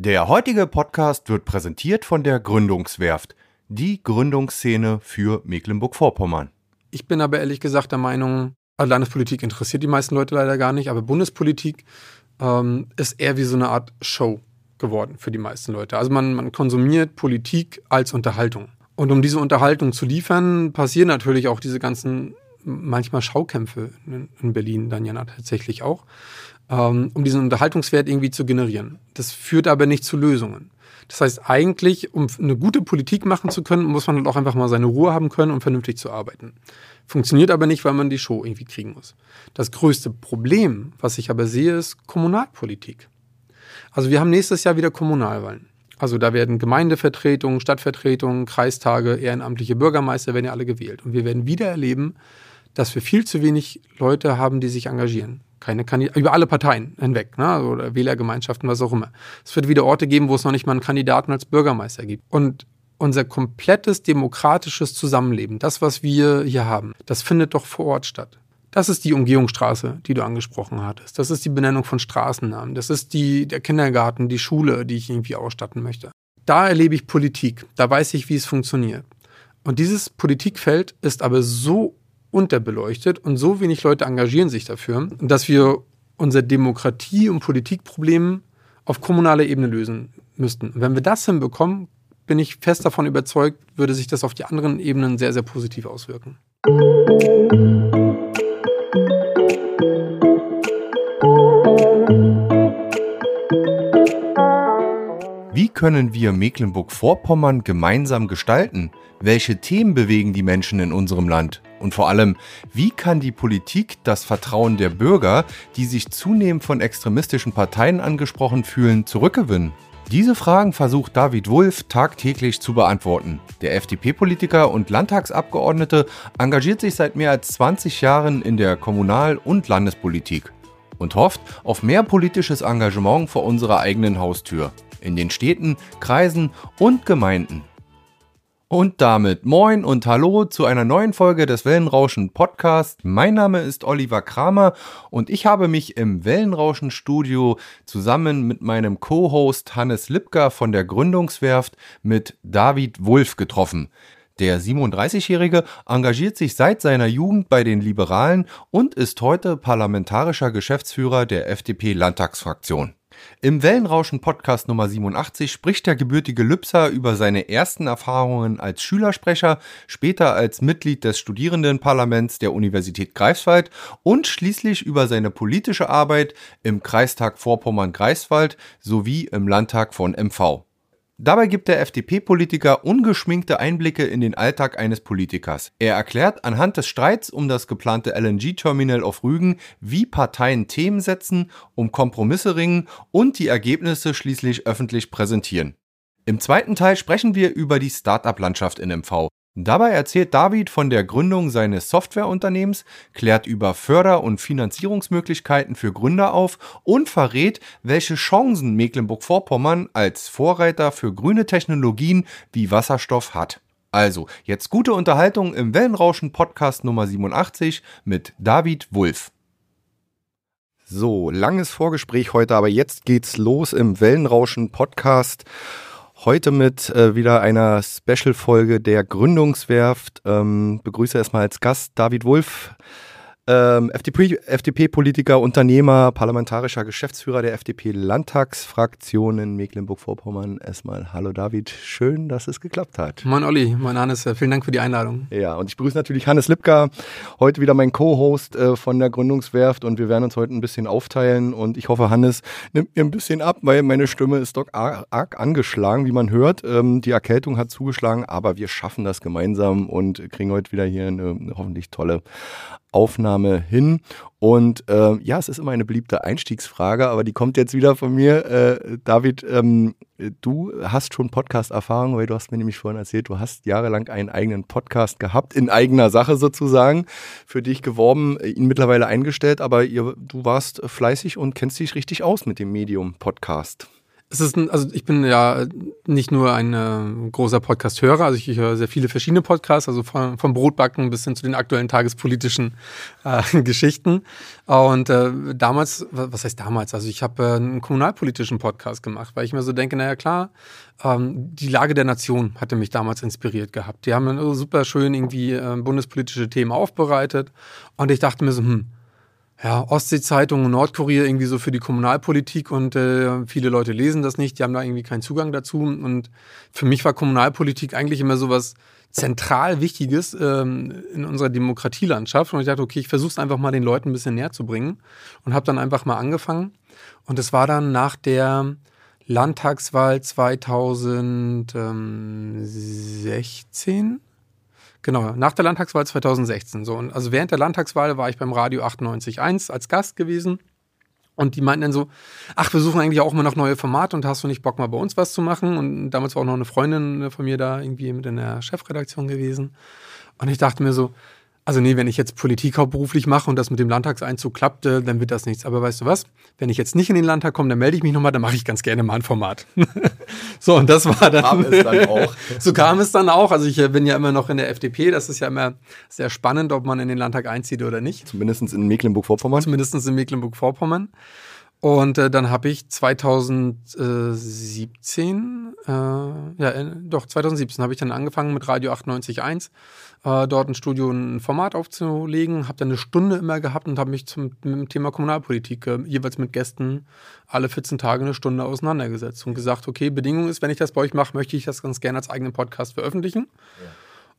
Der heutige Podcast wird präsentiert von der Gründungswerft, die Gründungsszene für Mecklenburg-Vorpommern. Ich bin aber ehrlich gesagt der Meinung, also Landespolitik interessiert die meisten Leute leider gar nicht, aber Bundespolitik ähm, ist eher wie so eine Art Show geworden für die meisten Leute. Also man, man konsumiert Politik als Unterhaltung. Und um diese Unterhaltung zu liefern, passieren natürlich auch diese ganzen manchmal Schaukämpfe in, in Berlin dann ja tatsächlich auch ähm, um diesen Unterhaltungswert irgendwie zu generieren. Das führt aber nicht zu Lösungen. Das heißt, eigentlich, um eine gute Politik machen zu können, muss man halt auch einfach mal seine Ruhe haben können, um vernünftig zu arbeiten. Funktioniert aber nicht, weil man die Show irgendwie kriegen muss. Das größte Problem, was ich aber sehe, ist Kommunalpolitik. Also wir haben nächstes Jahr wieder Kommunalwahlen. Also da werden Gemeindevertretungen, Stadtvertretungen, Kreistage, ehrenamtliche Bürgermeister werden ja alle gewählt. Und wir werden wieder erleben, dass wir viel zu wenig Leute haben, die sich engagieren keine Kandidaten, über alle Parteien hinweg, ne? oder Wählergemeinschaften, was auch immer. Es wird wieder Orte geben, wo es noch nicht mal einen Kandidaten als Bürgermeister gibt. Und unser komplettes demokratisches Zusammenleben, das, was wir hier haben, das findet doch vor Ort statt. Das ist die Umgehungsstraße, die du angesprochen hattest. Das ist die Benennung von Straßennamen. Das ist die, der Kindergarten, die Schule, die ich irgendwie ausstatten möchte. Da erlebe ich Politik. Da weiß ich, wie es funktioniert. Und dieses Politikfeld ist aber so unterbeleuchtet und so wenig Leute engagieren sich dafür, dass wir unser Demokratie- und Politikproblem auf kommunaler Ebene lösen müssten. Und wenn wir das hinbekommen, bin ich fest davon überzeugt, würde sich das auf die anderen Ebenen sehr, sehr positiv auswirken. Wie können wir Mecklenburg-Vorpommern gemeinsam gestalten? Welche Themen bewegen die Menschen in unserem Land? Und vor allem, wie kann die Politik das Vertrauen der Bürger, die sich zunehmend von extremistischen Parteien angesprochen fühlen, zurückgewinnen? Diese Fragen versucht David Wulff tagtäglich zu beantworten. Der FDP-Politiker und Landtagsabgeordnete engagiert sich seit mehr als 20 Jahren in der Kommunal- und Landespolitik und hofft auf mehr politisches Engagement vor unserer eigenen Haustür, in den Städten, Kreisen und Gemeinden. Und damit moin und hallo zu einer neuen Folge des Wellenrauschen Podcast. Mein Name ist Oliver Kramer und ich habe mich im Wellenrauschen Studio zusammen mit meinem Co-Host Hannes Lipka von der Gründungswerft mit David Wulff getroffen. Der 37-Jährige engagiert sich seit seiner Jugend bei den Liberalen und ist heute parlamentarischer Geschäftsführer der FDP-Landtagsfraktion. Im Wellenrauschen Podcast Nummer 87 spricht der gebürtige Lübser über seine ersten Erfahrungen als Schülersprecher, später als Mitglied des Studierendenparlaments der Universität Greifswald und schließlich über seine politische Arbeit im Kreistag Vorpommern-Greifswald sowie im Landtag von MV. Dabei gibt der FDP-Politiker ungeschminkte Einblicke in den Alltag eines Politikers. Er erklärt anhand des Streits um das geplante LNG-Terminal auf Rügen, wie Parteien Themen setzen, um Kompromisse ringen und die Ergebnisse schließlich öffentlich präsentieren. Im zweiten Teil sprechen wir über die Start-up-Landschaft in MV. Dabei erzählt David von der Gründung seines Softwareunternehmens, klärt über Förder- und Finanzierungsmöglichkeiten für Gründer auf und verrät, welche Chancen Mecklenburg-Vorpommern als Vorreiter für grüne Technologien wie Wasserstoff hat. Also, jetzt gute Unterhaltung im Wellenrauschen Podcast Nummer 87 mit David Wulff. So, langes Vorgespräch heute, aber jetzt geht's los im Wellenrauschen Podcast. Heute mit äh, wieder einer Special-Folge der Gründungswerft. Ähm, begrüße erstmal als Gast David Wulff, ähm, FDP-Politiker, FDP Unternehmer, parlamentarischer Geschäftsführer der FDP-Landtagsfraktion in Mecklenburg-Vorpommern. Erstmal hallo David, schön, dass es geklappt hat. Moin Olli, mein Hannes, äh, vielen Dank für die Einladung. Ja, und ich begrüße natürlich Hannes Lipka, heute wieder mein Co-Host äh, von der Gründungswerft und wir werden uns heute ein bisschen aufteilen und ich hoffe, Hannes nimmt mir ein bisschen ab, weil meine Stimme ist doch arg, arg angeschlagen, wie man hört. Ähm, die Erkältung hat zugeschlagen, aber wir schaffen das gemeinsam und kriegen heute wieder hier eine, eine hoffentlich tolle Aufnahme hin. Und äh, ja, es ist immer eine beliebte Einstiegsfrage, aber die kommt jetzt wieder von mir. Äh, David, ähm, du hast schon Podcast-Erfahrung, weil du hast mir nämlich vorhin erzählt, du hast jahrelang einen eigenen Podcast gehabt, in eigener Sache sozusagen, für dich geworben, ihn mittlerweile eingestellt, aber ihr, du warst fleißig und kennst dich richtig aus mit dem Medium Podcast. Es ist ein, also ich bin ja nicht nur ein äh, großer Podcast-Hörer, also ich, ich höre sehr viele verschiedene Podcasts, also von, vom Brotbacken bis hin zu den aktuellen tagespolitischen äh, Geschichten. Und äh, damals, was heißt damals? Also ich habe äh, einen kommunalpolitischen Podcast gemacht, weil ich mir so denke, naja klar, ähm, die Lage der Nation hatte mich damals inspiriert gehabt. Die haben super schön irgendwie äh, bundespolitische Themen aufbereitet und ich dachte mir so, hm, ja, Ostsee-Zeitung und Nordkorea irgendwie so für die Kommunalpolitik und äh, viele Leute lesen das nicht, die haben da irgendwie keinen Zugang dazu. Und für mich war Kommunalpolitik eigentlich immer so was zentral Wichtiges ähm, in unserer Demokratielandschaft. Und ich dachte, okay, ich versuche es einfach mal den Leuten ein bisschen näher zu bringen und habe dann einfach mal angefangen. Und es war dann nach der Landtagswahl 2016 Genau, nach der Landtagswahl 2016. So, und also während der Landtagswahl war ich beim Radio 98.1 als Gast gewesen. Und die meinten dann so, ach, wir suchen eigentlich auch immer noch neue Formate und hast du nicht Bock mal bei uns was zu machen? Und damals war auch noch eine Freundin von mir da irgendwie mit in der Chefredaktion gewesen. Und ich dachte mir so, also nee, wenn ich jetzt Politik hauptberuflich mache und das mit dem Landtagseinzug klappt, äh, dann wird das nichts. Aber weißt du was? Wenn ich jetzt nicht in den Landtag komme, dann melde ich mich nochmal, dann mache ich ganz gerne mal ein Format. so, und das war dann. Kam es dann auch. so kam es dann auch. Also ich äh, bin ja immer noch in der FDP. Das ist ja immer sehr spannend, ob man in den Landtag einzieht oder nicht. Zumindest in Mecklenburg-Vorpommern. Zumindest in Mecklenburg-Vorpommern. Und äh, dann habe ich 2017, äh, ja, äh, doch 2017 habe ich dann angefangen mit Radio 98.1, äh, dort ein Studio ein Format aufzulegen, habe dann eine Stunde immer gehabt und habe mich zum, mit dem Thema Kommunalpolitik äh, jeweils mit Gästen alle 14 Tage eine Stunde auseinandergesetzt und gesagt, okay, Bedingung ist, wenn ich das bei euch mache, möchte ich das ganz gerne als eigenen Podcast veröffentlichen. Ja.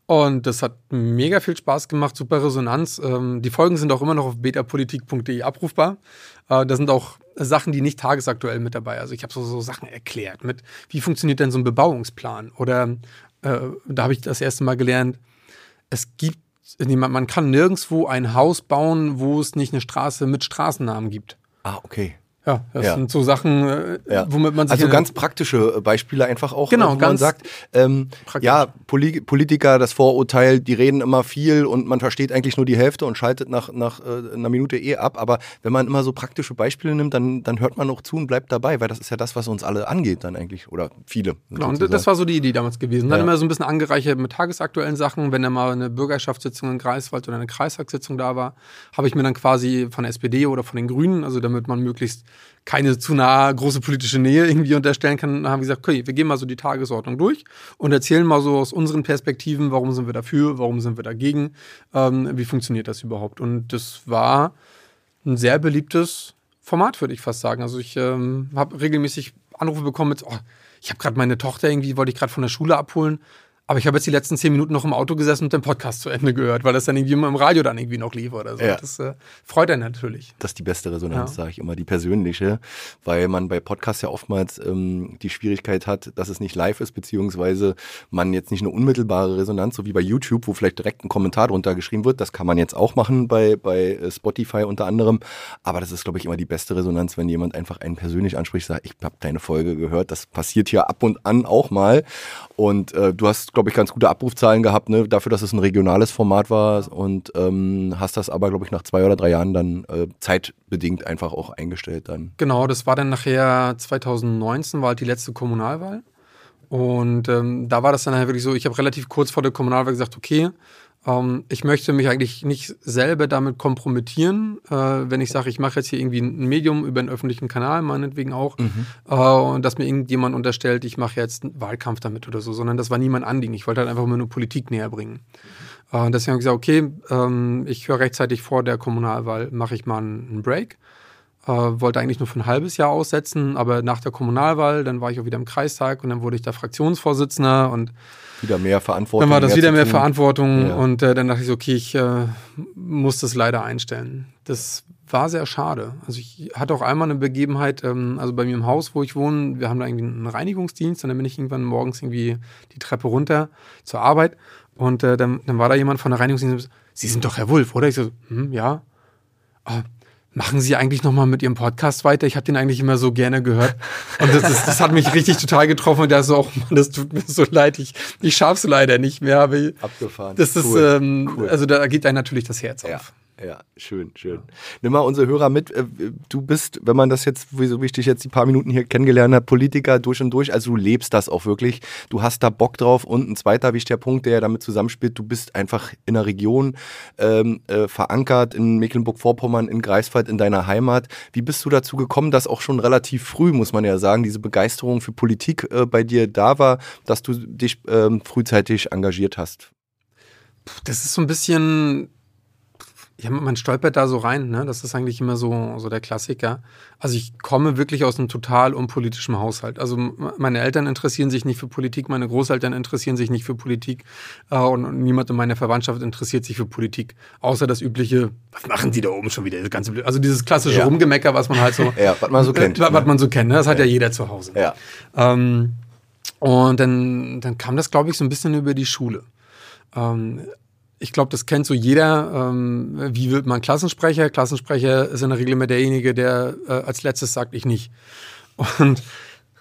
Und das hat mega viel Spaß gemacht, super Resonanz. Ähm, die Folgen sind auch immer noch auf betapolitik.de abrufbar. Äh, da sind auch Sachen, die nicht tagesaktuell mit dabei. Also ich habe so, so Sachen erklärt mit, wie funktioniert denn so ein Bebauungsplan? Oder äh, da habe ich das erste Mal gelernt, es gibt, man kann nirgendwo ein Haus bauen, wo es nicht eine Straße mit Straßennamen gibt. Ah, okay. Ja, das ja. sind so Sachen, äh, ja. womit man sich. Also ganz praktische äh, Beispiele einfach auch, genau, wo man sagt, ähm, ja, Poli Politiker, das Vorurteil, die reden immer viel und man versteht eigentlich nur die Hälfte und schaltet nach, nach äh, einer Minute eh ab. Aber wenn man immer so praktische Beispiele nimmt, dann, dann hört man auch zu und bleibt dabei, weil das ist ja das, was uns alle angeht dann eigentlich. Oder viele. Genau, und das war so die Idee damals gewesen. Dann ja. immer so ein bisschen angereichert mit tagesaktuellen Sachen. Wenn da mal eine Bürgerschaftssitzung in Greifswald oder eine Kreistagssitzung da war, habe ich mir dann quasi von der SPD oder von den Grünen, also damit man möglichst keine zu nahe große politische Nähe irgendwie unterstellen kann, haben wir gesagt, okay, wir gehen mal so die Tagesordnung durch und erzählen mal so aus unseren Perspektiven, warum sind wir dafür, warum sind wir dagegen, ähm, wie funktioniert das überhaupt. Und das war ein sehr beliebtes Format, würde ich fast sagen. Also ich ähm, habe regelmäßig Anrufe bekommen mit, oh, ich habe gerade meine Tochter irgendwie, wollte ich gerade von der Schule abholen. Aber ich habe jetzt die letzten zehn Minuten noch im Auto gesessen und den Podcast zu Ende gehört, weil das dann irgendwie immer im Radio dann irgendwie noch lief oder so. Ja. Das äh, freut einen natürlich. Das ist die beste Resonanz, ja. sage ich immer, die persönliche, weil man bei Podcasts ja oftmals ähm, die Schwierigkeit hat, dass es nicht live ist, beziehungsweise man jetzt nicht eine unmittelbare Resonanz, so wie bei YouTube, wo vielleicht direkt ein Kommentar drunter geschrieben wird. Das kann man jetzt auch machen bei, bei äh, Spotify unter anderem. Aber das ist, glaube ich, immer die beste Resonanz, wenn jemand einfach einen persönlich anspricht, sagt, ich habe deine Folge gehört. Das passiert hier ab und an auch mal. Und äh, du hast, glaube ich, ganz gute Abrufzahlen gehabt, ne, dafür, dass es ein regionales Format war und ähm, hast das aber, glaube ich, nach zwei oder drei Jahren dann äh, zeitbedingt einfach auch eingestellt dann. Genau, das war dann nachher 2019, war halt die letzte Kommunalwahl. Und ähm, da war das dann halt wirklich so, ich habe relativ kurz vor der Kommunalwahl gesagt, okay, ähm, ich möchte mich eigentlich nicht selber damit kompromittieren, äh, wenn ich sage, ich mache jetzt hier irgendwie ein Medium über einen öffentlichen Kanal, meinetwegen auch, mhm. äh, und dass mir irgendjemand unterstellt, ich mache jetzt einen Wahlkampf damit oder so, sondern das war nie mein Anliegen. Ich wollte halt einfach immer nur Politik näher bringen. Äh, deswegen habe ich gesagt, okay, ähm, ich höre rechtzeitig vor der Kommunalwahl, mache ich mal einen Break. Äh, wollte eigentlich nur für ein halbes Jahr aussetzen, aber nach der Kommunalwahl, dann war ich auch wieder im Kreistag und dann wurde ich da Fraktionsvorsitzender und wieder mehr Verantwortung. Dann war das wieder mehr Verantwortung ja. und äh, dann dachte ich so, okay, ich äh, muss das leider einstellen. Das war sehr schade. Also ich hatte auch einmal eine Begebenheit, ähm, also bei mir im Haus, wo ich wohne, wir haben da irgendwie einen Reinigungsdienst und dann bin ich irgendwann morgens irgendwie die Treppe runter zur Arbeit und äh, dann, dann war da jemand von der Reinigungsdienst, Sie sind doch Herr Wulff, oder? Ich so, hm, ja. Ah, machen Sie eigentlich noch mal mit Ihrem Podcast weiter? Ich habe den eigentlich immer so gerne gehört. Und das, ist, das hat mich richtig total getroffen. Und der so, auch, Mann, das tut mir so leid. Ich, ich schaff's leider nicht mehr. Aber Abgefahren. Das ist, cool. Ähm, cool. also da geht einem natürlich das Herz ja. auf. Ja, schön, schön. Nimm mal unsere Hörer mit. Äh, du bist, wenn man das jetzt, wie ich dich jetzt die paar Minuten hier kennengelernt habe, Politiker durch und durch. Also du lebst das auch wirklich. Du hast da Bock drauf. Und ein zweiter wichtiger Punkt, der damit zusammenspielt, du bist einfach in der Region ähm, äh, verankert, in Mecklenburg-Vorpommern, in Greifswald, in deiner Heimat. Wie bist du dazu gekommen, dass auch schon relativ früh, muss man ja sagen, diese Begeisterung für Politik äh, bei dir da war, dass du dich ähm, frühzeitig engagiert hast? Das ist so ein bisschen ja, man stolpert da so rein, ne? Das ist eigentlich immer so, so der Klassiker. Also ich komme wirklich aus einem total unpolitischen Haushalt. Also meine Eltern interessieren sich nicht für Politik, meine Großeltern interessieren sich nicht für Politik äh, und, niemand in meiner Verwandtschaft interessiert sich für Politik. Außer das übliche, was machen die da oben schon wieder? Ganze, also dieses klassische ja. Rumgemecker, was man halt so, ja, was man so kennt. Äh, was man so kennt, ne? Das hat ja, ja jeder zu Hause. Ja. Ähm, und dann, dann kam das, glaube ich, so ein bisschen über die Schule. Ähm, ich glaube, das kennt so jeder. Ähm, wie wird man Klassensprecher? Klassensprecher ist in der Regel immer derjenige, der äh, als letztes sagt, ich nicht. Und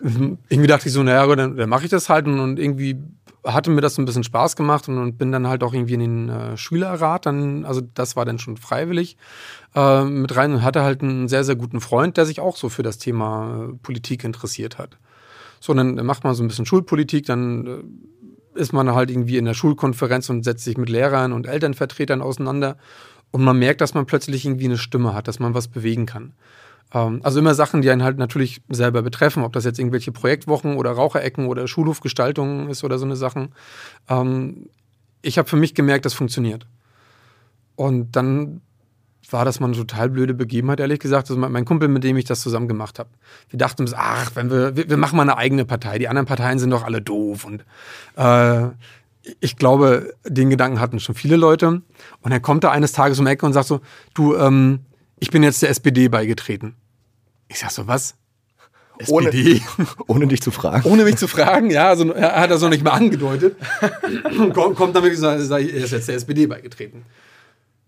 irgendwie dachte ich so, naja, dann, dann mache ich das halt. Und, und, irgendwie hatte mir das so ein bisschen Spaß gemacht und, und bin dann halt auch irgendwie in den äh, Schülerrat. Dann, also das war dann schon freiwillig äh, mit rein und hatte halt einen sehr, sehr guten Freund, der sich auch so für das Thema äh, Politik interessiert hat. So, dann macht man so ein bisschen Schulpolitik, dann äh, ist man halt irgendwie in der Schulkonferenz und setzt sich mit Lehrern und Elternvertretern auseinander. Und man merkt, dass man plötzlich irgendwie eine Stimme hat, dass man was bewegen kann. Ähm, also immer Sachen, die einen halt natürlich selber betreffen, ob das jetzt irgendwelche Projektwochen oder Raucherecken oder Schulhofgestaltung ist oder so eine Sachen. Ähm, ich habe für mich gemerkt, das funktioniert. Und dann war das mal eine total blöde Begebenheit, ehrlich gesagt. Also mein Kumpel, mit dem ich das zusammen gemacht habe. Wir dachten uns, ach, wenn wir, wir, wir, machen mal eine eigene Partei. Die anderen Parteien sind doch alle doof. Und äh, ich glaube, den Gedanken hatten schon viele Leute. Und dann kommt er eines Tages um die Ecke und sagt so, du, ähm, ich bin jetzt der SPD beigetreten. Ich sag so, was? SPD. Ohne, ohne dich zu fragen. Ohne mich zu fragen, ja, also er hat das noch nicht mal angedeutet. kommt, kommt dann wirklich so, er ist jetzt der SPD beigetreten.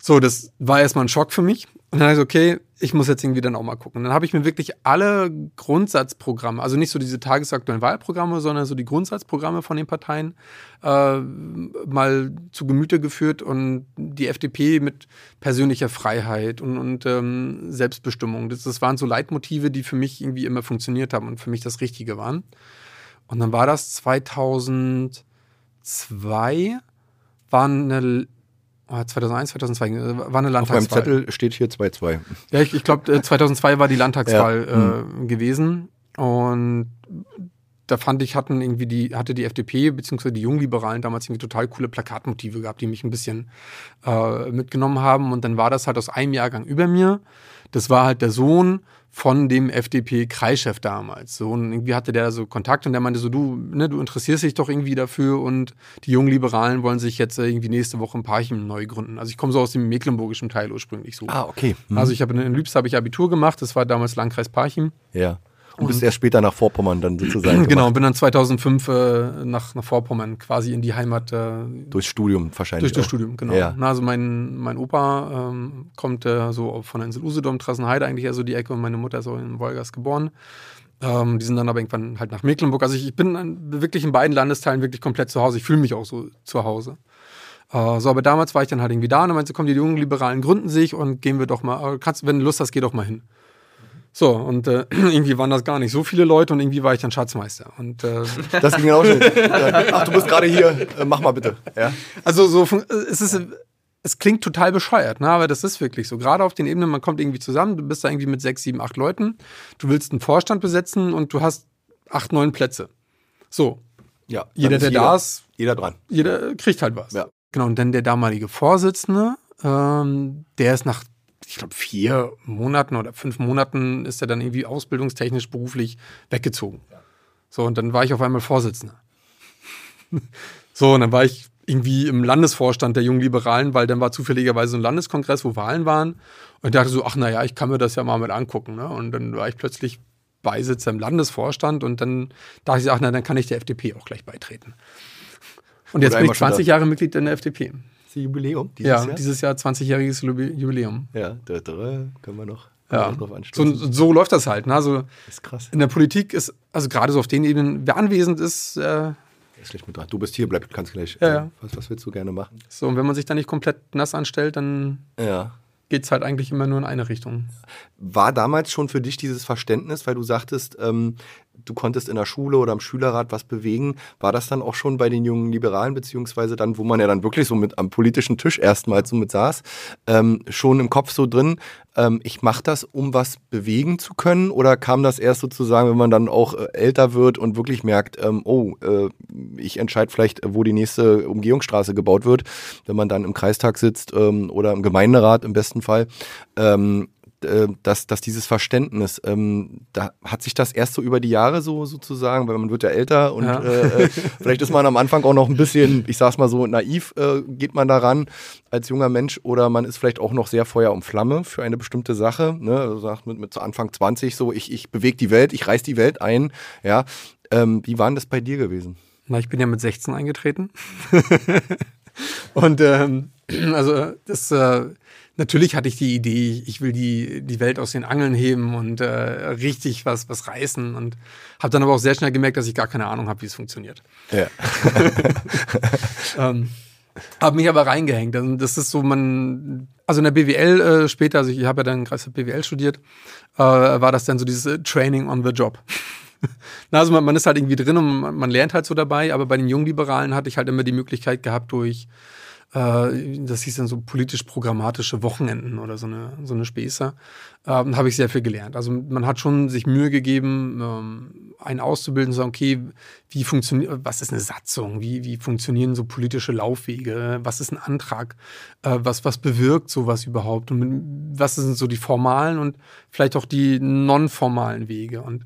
So, das war erstmal ein Schock für mich. Und dann habe ich okay, ich muss jetzt irgendwie dann auch mal gucken. Dann habe ich mir wirklich alle Grundsatzprogramme, also nicht so diese tagesaktuellen Wahlprogramme, sondern so die Grundsatzprogramme von den Parteien äh, mal zu Gemüte geführt und die FDP mit persönlicher Freiheit und, und ähm, Selbstbestimmung. Das, das waren so Leitmotive, die für mich irgendwie immer funktioniert haben und für mich das Richtige waren. Und dann war das 2002, war eine 2001, 2002 äh, war eine Landtagswahl. Auf meinem Zettel steht hier 2-2. Ja, ich, ich glaube, 2002 war die Landtagswahl ja. äh, hm. gewesen. Und da fand ich, hatten irgendwie die, hatte die FDP bzw. die Jungliberalen damals irgendwie total coole Plakatmotive gehabt, die mich ein bisschen äh, mitgenommen haben. Und dann war das halt aus einem Jahrgang über mir. Das war halt der Sohn von dem FDP-Kreischef damals. So, und irgendwie hatte der so Kontakt und der meinte so, du, ne, du interessierst dich doch irgendwie dafür und die jungen Liberalen wollen sich jetzt irgendwie nächste Woche ein Parchim neu gründen. Also ich komme so aus dem mecklenburgischen Teil ursprünglich so. Ah, okay. Mhm. Also ich habe in Lübs habe ich Abitur gemacht, das war damals Landkreis Parchim. Ja. Und bist erst später nach Vorpommern dann sozusagen. Genau, bin dann 2005 äh, nach, nach Vorpommern quasi in die Heimat. Äh, Durchs Studium wahrscheinlich. Durch das Studium, genau. Ja. Na, also mein, mein Opa ähm, kommt äh, so von der Insel Usedom, Trassenheide eigentlich eher so die Ecke und meine Mutter ist auch in Wolgast geboren. Ähm, die sind dann aber irgendwann halt nach Mecklenburg. Also ich, ich bin wirklich in beiden Landesteilen wirklich komplett zu Hause. Ich fühle mich auch so zu Hause. Uh, so, aber damals war ich dann halt irgendwie da und dann meinte, komm, die jungen Liberalen gründen sich und gehen wir doch mal, kannst, wenn du Lust hast, geh doch mal hin. So, und äh, irgendwie waren das gar nicht so viele Leute und irgendwie war ich dann Schatzmeister. Und, äh, das ging auch schon. Ach, du bist gerade hier, äh, mach mal bitte. Ja. Also so, es ist, es klingt total bescheuert, ne? aber das ist wirklich so. Gerade auf den Ebenen, man kommt irgendwie zusammen, du bist da irgendwie mit sechs, sieben, acht Leuten, du willst einen Vorstand besetzen und du hast acht, neun Plätze. So. Ja. Jeder, der jeder, da ist, jeder dran. Jeder kriegt halt was. Ja. Genau, und dann der damalige Vorsitzende, ähm, der ist nach ich glaube, vier Monaten oder fünf Monaten ist er dann irgendwie ausbildungstechnisch beruflich weggezogen. So, und dann war ich auf einmal Vorsitzender. so, und dann war ich irgendwie im Landesvorstand der Jungen Liberalen, weil dann war zufälligerweise ein Landeskongress, wo Wahlen waren. Und ich dachte so, ach naja, ich kann mir das ja mal mit angucken. Ne? Und dann war ich plötzlich Beisitzer im Landesvorstand und dann dachte ich, ach na, dann kann ich der FDP auch gleich beitreten. Und jetzt Oder bin ich 20 Jahre Mitglied in der FDP. Jubiläum dieses ja, Jahr? dieses Jahr 20-jähriges Jubiläum. Ja, da, da können wir noch ja. So, so läuft das halt. Ne? Also ist krass. In der Politik ist, also gerade so auf den Ebenen, wer anwesend ist, äh, ist schlecht mit dran. Du bist hier, bleib, kannst gleich. Ja, ja. Was, was willst du gerne machen? So, und wenn man sich da nicht komplett nass anstellt, dann. Ja. geht es halt eigentlich immer nur in eine Richtung. War damals schon für dich dieses Verständnis, weil du sagtest, ähm, du konntest in der Schule oder am Schülerrat was bewegen. War das dann auch schon bei den jungen Liberalen, beziehungsweise dann, wo man ja dann wirklich so mit am politischen Tisch erstmals so mit saß, ähm, schon im Kopf so drin, ähm, ich mache das, um was bewegen zu können? Oder kam das erst sozusagen, wenn man dann auch äh, älter wird und wirklich merkt, ähm, oh, äh, ich entscheide vielleicht, wo die nächste Umgehungsstraße gebaut wird, wenn man dann im Kreistag sitzt ähm, oder im Gemeinderat im besten Fall. Ähm, äh, dass, dass dieses Verständnis, ähm, da hat sich das erst so über die Jahre so sozusagen, weil man wird ja älter und ja. Äh, äh, vielleicht ist man am Anfang auch noch ein bisschen, ich sag's mal so, naiv äh, geht man daran als junger Mensch oder man ist vielleicht auch noch sehr Feuer und Flamme für eine bestimmte Sache, ne? Also sagt mit, mit Anfang 20 so, ich, ich bewege die Welt, ich reiß die Welt ein, ja. Ähm, wie war denn das bei dir gewesen? Na, ich bin ja mit 16 eingetreten. und ähm, also das äh, natürlich hatte ich die Idee, ich will die, die Welt aus den Angeln heben und äh, richtig was, was reißen und habe dann aber auch sehr schnell gemerkt, dass ich gar keine Ahnung habe, wie es funktioniert. Ja. ähm, habe mich aber reingehängt. Also das ist so, man, also in der BWL äh, später, also ich habe ja dann Kreis BWL studiert, äh, war das dann so dieses äh, Training on the Job. Na, also man, man, ist halt irgendwie drin und man, man lernt halt so dabei, aber bei den Jungliberalen hatte ich halt immer die Möglichkeit gehabt, durch das hieß dann so politisch-programmatische Wochenenden oder so eine, so eine Späße, äh, habe ich sehr viel gelernt. Also man hat schon sich Mühe gegeben, ähm, einen auszubilden, zu sagen, okay, wie funktioniert, was ist eine Satzung, wie, wie funktionieren so politische Laufwege, was ist ein Antrag, äh, was, was bewirkt sowas überhaupt? Und was sind so die formalen und vielleicht auch die non-formalen Wege. Und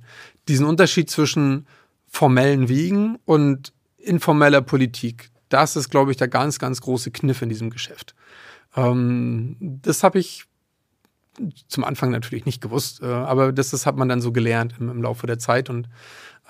diesen Unterschied zwischen formellen Wegen und informeller Politik, das ist, glaube ich, der ganz, ganz große Kniff in diesem Geschäft. Ähm, das habe ich zum Anfang natürlich nicht gewusst, äh, aber das, das hat man dann so gelernt im, im Laufe der Zeit. Und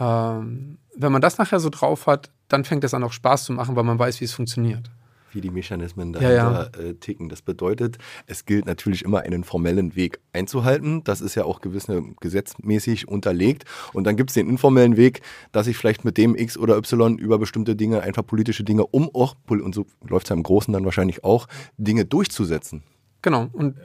ähm, wenn man das nachher so drauf hat, dann fängt es an auch Spaß zu machen, weil man weiß, wie es funktioniert wie die Mechanismen dahinter ja, ja. Äh, ticken. Das bedeutet, es gilt natürlich immer einen formellen Weg einzuhalten. Das ist ja auch gewisse gesetzmäßig unterlegt. Und dann gibt es den informellen Weg, dass ich vielleicht mit dem X oder Y über bestimmte Dinge, einfach politische Dinge, um auch, und so läuft es ja im Großen dann wahrscheinlich auch, Dinge durchzusetzen. Genau. Und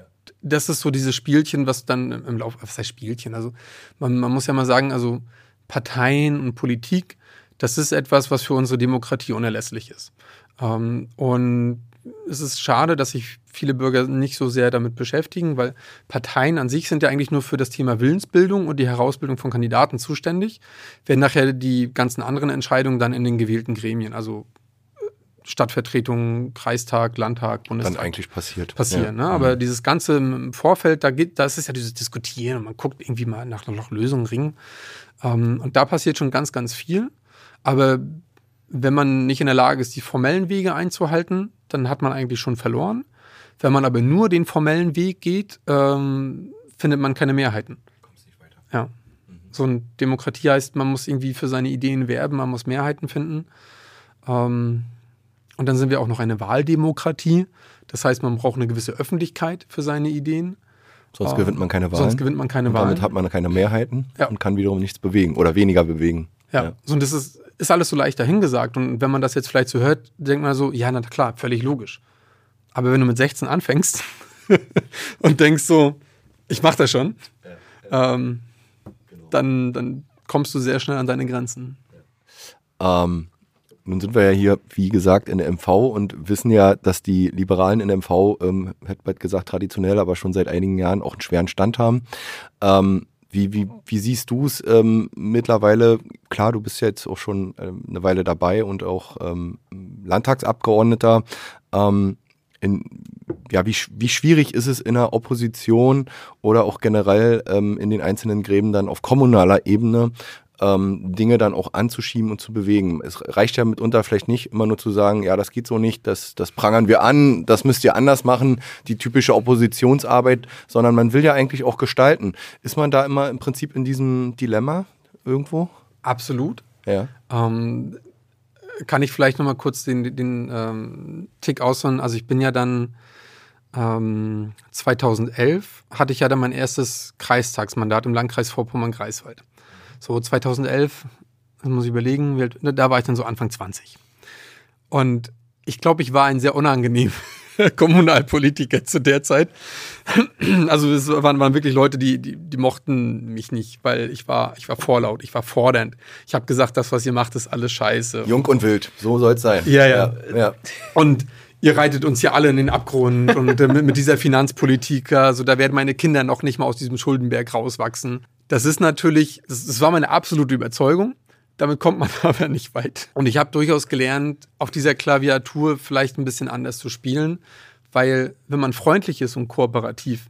das ist so dieses Spielchen, was dann im Laufe, was heißt Spielchen? Also man, man muss ja mal sagen, also Parteien und Politik, das ist etwas, was für unsere Demokratie unerlässlich ist. Ähm, und es ist schade, dass sich viele Bürger nicht so sehr damit beschäftigen, weil Parteien an sich sind ja eigentlich nur für das Thema Willensbildung und die Herausbildung von Kandidaten zuständig, werden nachher die ganzen anderen Entscheidungen dann in den gewählten Gremien, also äh, Stadtvertretung, Kreistag, Landtag, Bundestag. Dann eigentlich passiert. Passieren, ja. ne? Aber mhm. dieses Ganze im Vorfeld, da geht, da ist es ja dieses Diskutieren und man guckt irgendwie mal nach, nach Lösungen ringen. Ähm, und da passiert schon ganz, ganz viel. Aber wenn man nicht in der Lage ist, die formellen Wege einzuhalten, dann hat man eigentlich schon verloren. Wenn man aber nur den formellen Weg geht, ähm, findet man keine Mehrheiten. Kommst nicht weiter. Ja. Mhm. So eine Demokratie heißt, man muss irgendwie für seine Ideen werben, man muss Mehrheiten finden. Ähm, und dann sind wir auch noch eine Wahldemokratie. Das heißt, man braucht eine gewisse Öffentlichkeit für seine Ideen. Sonst gewinnt man keine Wahlen. Sonst gewinnt man keine Wahlen. Damit hat man keine Mehrheiten ja. und kann wiederum nichts bewegen oder weniger bewegen. Ja, ja. So, und das ist ist alles so leicht dahingesagt. Und wenn man das jetzt vielleicht so hört, denkt man so, ja, na klar, völlig logisch. Aber wenn du mit 16 anfängst und denkst so, ich mach das schon, ja, ähm, genau. dann, dann kommst du sehr schnell an deine Grenzen. Ähm, nun sind wir ja hier, wie gesagt, in der MV und wissen ja, dass die Liberalen in der MV, ähm, hätte bald gesagt, traditionell, aber schon seit einigen Jahren auch einen schweren Stand haben. Ähm, wie, wie, wie siehst du es ähm, mittlerweile? Klar, du bist jetzt auch schon ähm, eine Weile dabei und auch ähm, Landtagsabgeordneter. Ähm, in, ja, wie, wie schwierig ist es in der Opposition oder auch generell ähm, in den einzelnen Gräben dann auf kommunaler Ebene ähm, Dinge dann auch anzuschieben und zu bewegen. Es reicht ja mitunter vielleicht nicht immer nur zu sagen, ja, das geht so nicht, das, das prangern wir an, das müsst ihr anders machen, die typische Oppositionsarbeit, sondern man will ja eigentlich auch gestalten. Ist man da immer im Prinzip in diesem Dilemma irgendwo? Absolut. Ja. Ähm, kann ich vielleicht nochmal kurz den, den ähm, Tick ausholen? Also ich bin ja dann ähm, 2011 hatte ich ja dann mein erstes Kreistagsmandat im Landkreis Vorpommern-Greifswald. So 2011, das muss ich überlegen, da war ich dann so Anfang 20. Und ich glaube, ich war ein sehr unangenehm Kommunalpolitiker zu der Zeit. Also es waren, waren wirklich Leute, die, die, die mochten mich nicht, weil ich war, ich war vorlaut, ich war fordernd. Ich habe gesagt, das, was ihr macht, ist alles scheiße. Jung und wild, so soll es sein. Ja, ja, ja. Und ihr reitet uns ja alle in den Abgrund und mit, mit dieser Finanzpolitik, also da werden meine Kinder noch nicht mal aus diesem Schuldenberg rauswachsen. Das ist natürlich, das, das war meine absolute Überzeugung. Damit kommt man aber nicht weit. Und ich habe durchaus gelernt, auf dieser Klaviatur vielleicht ein bisschen anders zu spielen, weil wenn man freundlich ist und kooperativ,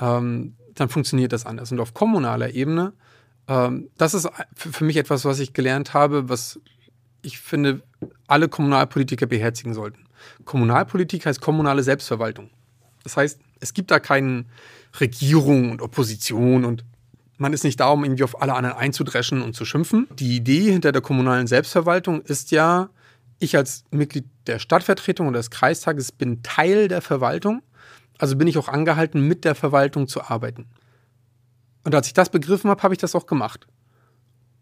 ähm, dann funktioniert das anders. Und auf kommunaler Ebene, ähm, das ist für mich etwas, was ich gelernt habe, was ich finde, alle Kommunalpolitiker beherzigen sollten. Kommunalpolitik heißt kommunale Selbstverwaltung. Das heißt, es gibt da keine Regierung und Opposition und man ist nicht da, um irgendwie auf alle anderen einzudreschen und zu schimpfen. Die Idee hinter der kommunalen Selbstverwaltung ist ja, ich als Mitglied der Stadtvertretung oder des Kreistages bin Teil der Verwaltung. Also bin ich auch angehalten, mit der Verwaltung zu arbeiten. Und als ich das begriffen habe, habe ich das auch gemacht.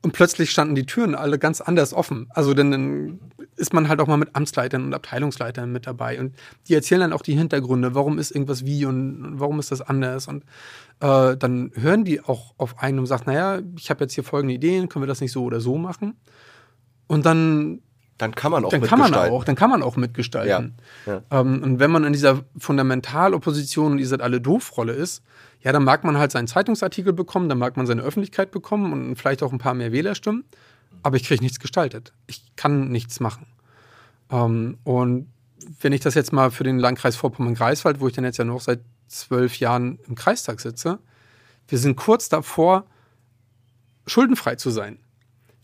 Und plötzlich standen die Türen alle ganz anders offen. Also dann ist man halt auch mal mit Amtsleitern und Abteilungsleitern mit dabei. Und die erzählen dann auch die Hintergründe, warum ist irgendwas wie und warum ist das anders. Und äh, dann hören die auch auf einen und sagen, naja, ich habe jetzt hier folgende Ideen, können wir das nicht so oder so machen? Und dann dann kann man auch dann kann man auch, dann kann man auch mitgestalten. Ja, ja. Ähm, und wenn man in dieser Fundamentalopposition und dieser alle doof-Rolle ist, ja, dann mag man halt seinen Zeitungsartikel bekommen, dann mag man seine Öffentlichkeit bekommen und vielleicht auch ein paar mehr Wählerstimmen, aber ich kriege nichts gestaltet. Ich kann nichts machen. Ähm, und wenn ich das jetzt mal für den Landkreis Vorpommern-Greifswald, wo ich dann jetzt ja noch seit zwölf Jahren im Kreistag sitze, wir sind kurz davor, schuldenfrei zu sein.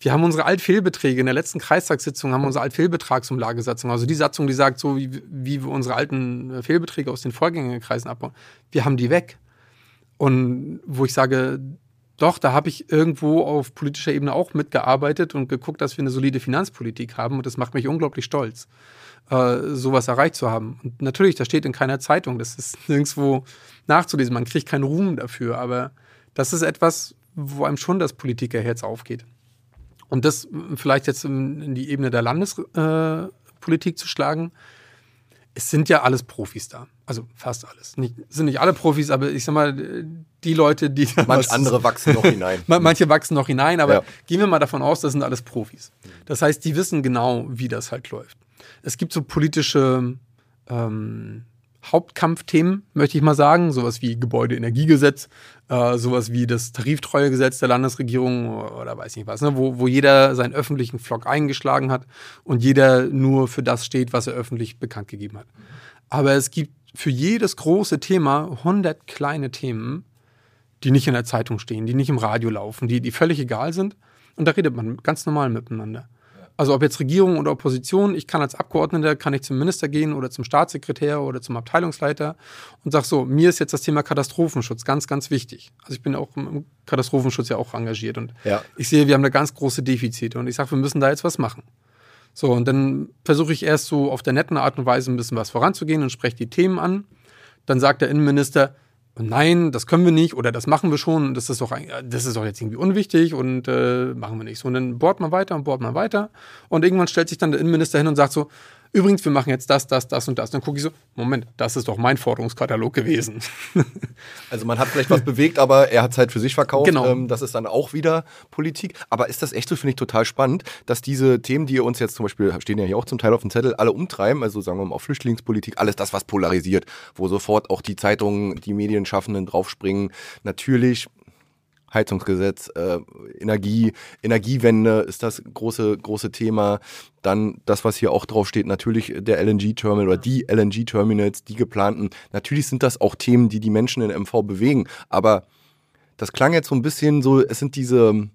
Wir haben unsere Altfehlbeträge in der letzten Kreistagssitzung, haben unsere Altfehlbetragsumlagesatzung, also die Satzung, die sagt, so wie, wie wir unsere alten äh, Fehlbeträge aus den Vorgängerkreisen abbauen, wir haben die weg. Und wo ich sage, doch, da habe ich irgendwo auf politischer Ebene auch mitgearbeitet und geguckt, dass wir eine solide Finanzpolitik haben. Und das macht mich unglaublich stolz, äh, sowas erreicht zu haben. Und natürlich, das steht in keiner Zeitung, das ist nirgendwo nachzulesen. Man kriegt keinen Ruhm dafür. Aber das ist etwas, wo einem schon das Politikerherz aufgeht. Und das vielleicht jetzt in die Ebene der Landespolitik äh, zu schlagen, es sind ja alles Profis da. Also fast alles. Nicht, sind nicht alle Profis, aber ich sag mal, die Leute, die. Manche andere wachsen noch hinein. Manche wachsen noch hinein, aber ja. gehen wir mal davon aus, das sind alles Profis. Das heißt, die wissen genau, wie das halt läuft. Es gibt so politische ähm, Hauptkampfthemen, möchte ich mal sagen. Sowas wie Gebäudeenergiegesetz, äh, sowas wie das Tariftreuegesetz der Landesregierung oder weiß nicht was, ne? wo, wo jeder seinen öffentlichen Flock eingeschlagen hat und jeder nur für das steht, was er öffentlich bekannt gegeben hat. Aber es gibt für jedes große Thema 100 kleine Themen, die nicht in der Zeitung stehen, die nicht im Radio laufen, die, die völlig egal sind. Und da redet man ganz normal miteinander. Also ob jetzt Regierung oder Opposition, ich kann als Abgeordneter, kann ich zum Minister gehen oder zum Staatssekretär oder zum Abteilungsleiter und sage so, mir ist jetzt das Thema Katastrophenschutz ganz, ganz wichtig. Also ich bin auch im Katastrophenschutz ja auch engagiert und ja. ich sehe, wir haben da ganz große Defizite und ich sage, wir müssen da jetzt was machen. So, und dann versuche ich erst so auf der netten Art und Weise ein bisschen was voranzugehen und spreche die Themen an. Dann sagt der Innenminister, nein, das können wir nicht oder das machen wir schon, das ist doch, das ist doch jetzt irgendwie unwichtig und äh, machen wir nicht so. Und dann bohrt man weiter und bohrt man weiter und irgendwann stellt sich dann der Innenminister hin und sagt so, übrigens, wir machen jetzt das, das, das und das. Dann gucke ich so, Moment, das ist doch mein Forderungskatalog gewesen. Also man hat vielleicht was bewegt, aber er hat es halt für sich verkauft. Genau. Ähm, das ist dann auch wieder Politik. Aber ist das echt so, finde ich total spannend, dass diese Themen, die uns jetzt zum Beispiel, stehen ja hier auch zum Teil auf dem Zettel, alle umtreiben, also sagen wir mal auch Flüchtlingspolitik, alles das, was polarisiert, wo sofort auch die Zeitungen, die Medienschaffenden draufspringen. Natürlich Heizungsgesetz, äh, Energie, Energiewende ist das große, große Thema. Dann das, was hier auch drauf steht, natürlich der LNG-Terminal oder die LNG-Terminals, die geplanten. Natürlich sind das auch Themen, die die Menschen in MV bewegen. Aber das klang jetzt so ein bisschen so, es sind diese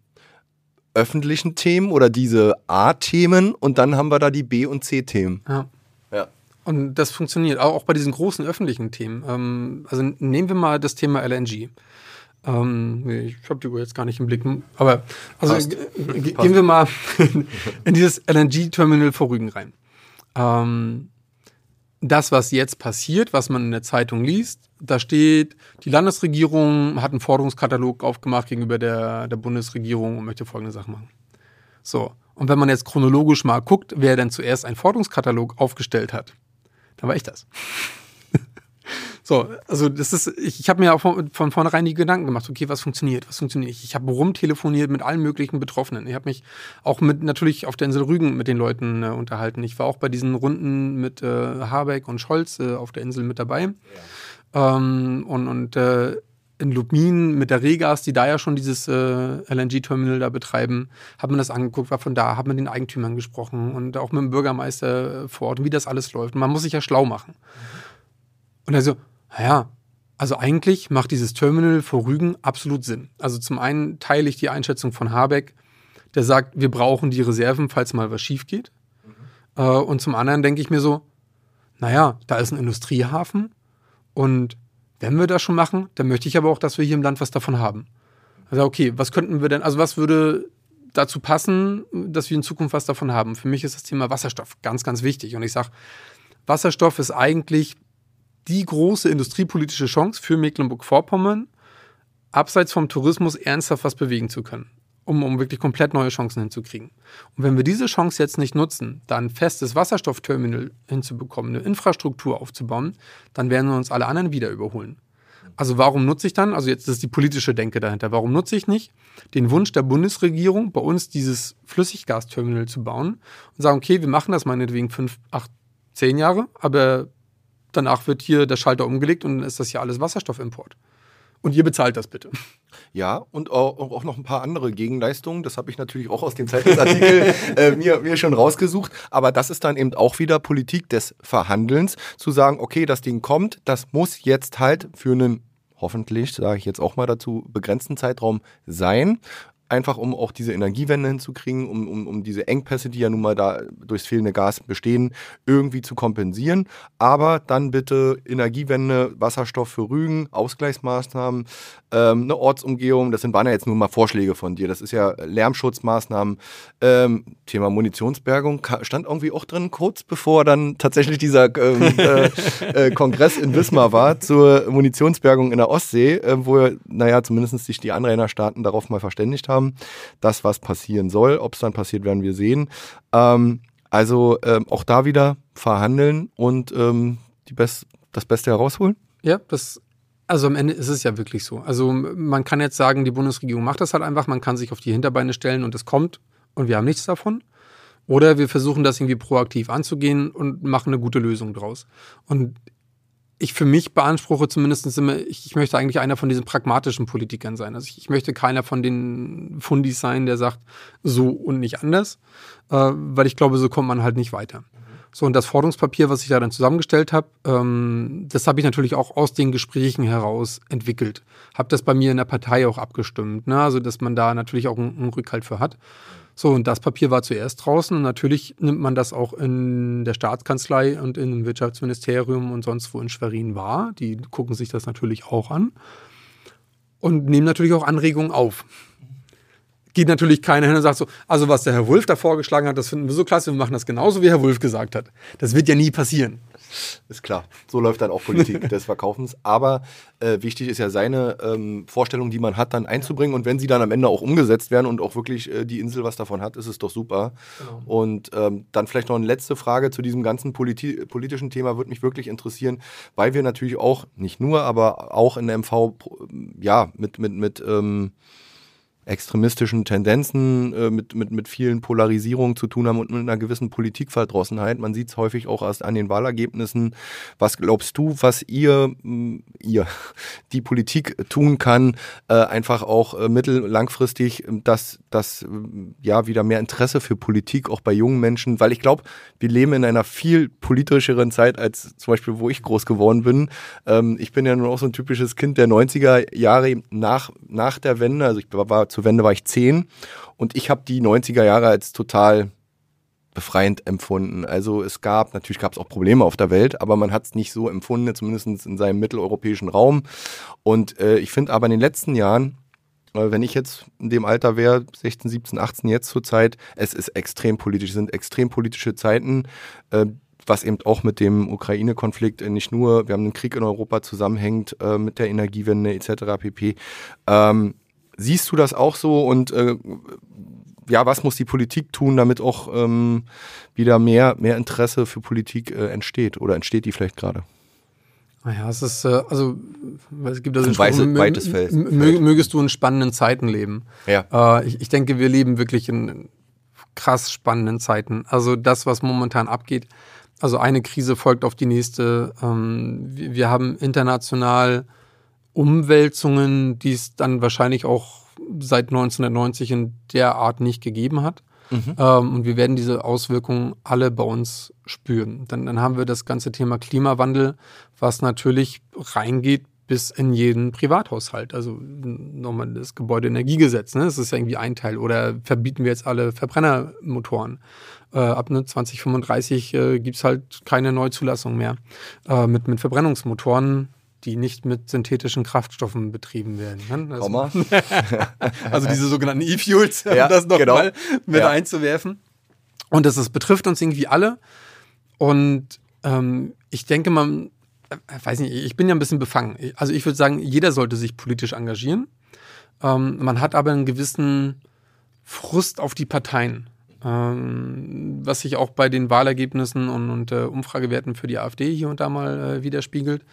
öffentlichen Themen oder diese A-Themen und dann haben wir da die B- und C-Themen. Ja. ja. Und das funktioniert auch bei diesen großen öffentlichen Themen. Ähm, also nehmen wir mal das Thema LNG. Ähm, nee, ich habe die Uhr jetzt gar nicht im Blick. Aber also Passt. gehen wir mal in dieses LNG-Terminal vor Rügen rein. Ähm, das, was jetzt passiert, was man in der Zeitung liest, da steht, die Landesregierung hat einen Forderungskatalog aufgemacht gegenüber der, der Bundesregierung und möchte folgende Sachen machen. So. Und wenn man jetzt chronologisch mal guckt, wer denn zuerst einen Forderungskatalog aufgestellt hat, Dann war ich das. So, also das ist, ich, ich habe mir auch von, von vornherein die Gedanken gemacht, okay, was funktioniert, was funktioniert. Ich, ich habe rumtelefoniert mit allen möglichen Betroffenen. Ich habe mich auch mit natürlich auf der Insel Rügen mit den Leuten äh, unterhalten. Ich war auch bei diesen Runden mit äh, Habeck und Scholz äh, auf der Insel mit dabei. Ja. Ähm, und und äh, in Lubmin mit der Regas, die da ja schon dieses äh, LNG-Terminal da betreiben, hat man das angeguckt, war von da, hat man den Eigentümern gesprochen und auch mit dem Bürgermeister vor Ort wie das alles läuft. Und man muss sich ja schlau machen. Und er so, naja, also eigentlich macht dieses Terminal vor Rügen absolut Sinn. Also zum einen teile ich die Einschätzung von Habeck, der sagt, wir brauchen die Reserven, falls mal was schief geht. Mhm. Äh, und zum anderen denke ich mir so, naja, da ist ein Industriehafen und wenn wir das schon machen, dann möchte ich aber auch, dass wir hier im Land was davon haben. Also okay, was könnten wir denn, also was würde dazu passen, dass wir in Zukunft was davon haben? Für mich ist das Thema Wasserstoff ganz, ganz wichtig. Und ich sage, Wasserstoff ist eigentlich die große industriepolitische Chance für Mecklenburg-Vorpommern, abseits vom Tourismus ernsthaft was bewegen zu können, um, um wirklich komplett neue Chancen hinzukriegen. Und wenn wir diese Chance jetzt nicht nutzen, da ein festes Wasserstoffterminal hinzubekommen, eine Infrastruktur aufzubauen, dann werden wir uns alle anderen wieder überholen. Also warum nutze ich dann, also jetzt ist die politische Denke dahinter, warum nutze ich nicht den Wunsch der Bundesregierung, bei uns dieses Flüssiggasterminal zu bauen und sagen, okay, wir machen das meinetwegen fünf, acht, zehn Jahre, aber danach wird hier der Schalter umgelegt und dann ist das ja alles Wasserstoffimport. Und ihr bezahlt das bitte. Ja, und auch, auch noch ein paar andere Gegenleistungen. Das habe ich natürlich auch aus dem Zeitungsartikel äh, mir, mir schon rausgesucht. Aber das ist dann eben auch wieder Politik des Verhandelns, zu sagen, okay, das Ding kommt, das muss jetzt halt für einen hoffentlich, sage ich jetzt auch mal dazu, begrenzten Zeitraum sein einfach um auch diese Energiewende hinzukriegen, um, um, um diese Engpässe, die ja nun mal da durchs fehlende Gas bestehen, irgendwie zu kompensieren. Aber dann bitte Energiewende, Wasserstoff für Rügen, Ausgleichsmaßnahmen, ähm, eine Ortsumgehung, das sind, waren ja jetzt nur mal Vorschläge von dir. Das ist ja Lärmschutzmaßnahmen, ähm, Thema Munitionsbergung, stand irgendwie auch drin, kurz bevor dann tatsächlich dieser ähm, äh, äh, Kongress in Wismar war zur Munitionsbergung in der Ostsee, äh, wo, naja, zumindest sich die Anrainerstaaten darauf mal verständigt haben, dass was passieren soll. Ob es dann passiert, werden wir sehen. Ähm, also ähm, auch da wieder verhandeln und ähm, die Best das Beste herausholen. Ja, das also am Ende ist es ja wirklich so. Also man kann jetzt sagen, die Bundesregierung macht das halt einfach, man kann sich auf die Hinterbeine stellen und es kommt und wir haben nichts davon. Oder wir versuchen das irgendwie proaktiv anzugehen und machen eine gute Lösung draus. Und ich für mich beanspruche zumindest immer, ich, ich, möchte eigentlich einer von diesen pragmatischen Politikern sein. Also ich, ich, möchte keiner von den Fundis sein, der sagt, so und nicht anders, äh, weil ich glaube, so kommt man halt nicht weiter. So, und das Forderungspapier, was ich da dann zusammengestellt habe, ähm, das habe ich natürlich auch aus den Gesprächen heraus entwickelt. Habe das bei mir in der Partei auch abgestimmt, ne? also dass man da natürlich auch einen, einen Rückhalt für hat. So, und das Papier war zuerst draußen und natürlich nimmt man das auch in der Staatskanzlei und im Wirtschaftsministerium und sonst wo in Schwerin wahr. Die gucken sich das natürlich auch an und nehmen natürlich auch Anregungen auf geht natürlich keiner hin und sagt so, also was der Herr Wulff da vorgeschlagen hat, das finden wir so klasse, wir machen das genauso, wie Herr Wulff gesagt hat. Das wird ja nie passieren. Ist klar. So läuft dann auch Politik des Verkaufens. Aber äh, wichtig ist ja seine ähm, Vorstellung, die man hat, dann einzubringen. Und wenn sie dann am Ende auch umgesetzt werden und auch wirklich äh, die Insel was davon hat, ist es doch super. Genau. Und ähm, dann vielleicht noch eine letzte Frage zu diesem ganzen Politi politischen Thema, würde mich wirklich interessieren, weil wir natürlich auch, nicht nur, aber auch in der MV, ja, mit, mit, mit ähm, extremistischen Tendenzen, äh, mit, mit, mit vielen Polarisierungen zu tun haben und mit einer gewissen Politikverdrossenheit. Man sieht es häufig auch erst an den Wahlergebnissen. Was glaubst du, was ihr, ihr die Politik tun kann, äh, einfach auch äh, mittel- langfristig, dass, dass ja wieder mehr Interesse für Politik auch bei jungen Menschen, weil ich glaube, wir leben in einer viel politischeren Zeit als zum Beispiel, wo ich groß geworden bin. Ähm, ich bin ja nun auch so ein typisches Kind der 90er Jahre nach, nach der Wende, also ich war zu zur Wende war ich zehn und ich habe die 90er Jahre als total befreiend empfunden. Also es gab, natürlich gab es auch Probleme auf der Welt, aber man hat es nicht so empfunden, zumindest in seinem mitteleuropäischen Raum. Und äh, ich finde aber in den letzten Jahren, äh, wenn ich jetzt in dem Alter wäre, 16, 17, 18 jetzt zur Zeit, es ist extrem politisch, es sind extrem politische Zeiten. Äh, was eben auch mit dem Ukraine-Konflikt nicht nur, wir haben einen Krieg in Europa zusammenhängt, äh, mit der Energiewende etc. pp. Ähm, Siehst du das auch so und äh, ja, was muss die Politik tun, damit auch ähm, wieder mehr, mehr Interesse für Politik äh, entsteht? Oder entsteht die vielleicht gerade? Naja, es ist, äh, also, es gibt also ein weiße, weites Feld. Mögest du in spannenden Zeiten leben? Ja. Äh, ich, ich denke, wir leben wirklich in krass spannenden Zeiten. Also, das, was momentan abgeht, also eine Krise folgt auf die nächste. Ähm, wir haben international Umwälzungen, die es dann wahrscheinlich auch seit 1990 in der Art nicht gegeben hat. Mhm. Ähm, und wir werden diese Auswirkungen alle bei uns spüren. Dann, dann haben wir das ganze Thema Klimawandel, was natürlich reingeht bis in jeden Privathaushalt. Also nochmal das Gebäudeenergiegesetz, ne? das ist ja irgendwie ein Teil. Oder verbieten wir jetzt alle Verbrennermotoren? Äh, ab ne, 2035 äh, gibt es halt keine Neuzulassung mehr äh, mit, mit Verbrennungsmotoren die nicht mit synthetischen Kraftstoffen betrieben werden. Ne? Also, also diese sogenannten E-Fuels, um ja, das noch genau. mal mit ja. einzuwerfen. Und das, das betrifft uns irgendwie alle. Und ähm, ich denke, man, äh, weiß nicht, ich bin ja ein bisschen befangen. Also ich würde sagen, jeder sollte sich politisch engagieren. Ähm, man hat aber einen gewissen Frust auf die Parteien. Ähm, was sich auch bei den Wahlergebnissen und, und äh, Umfragewerten für die AfD hier und da mal äh, widerspiegelt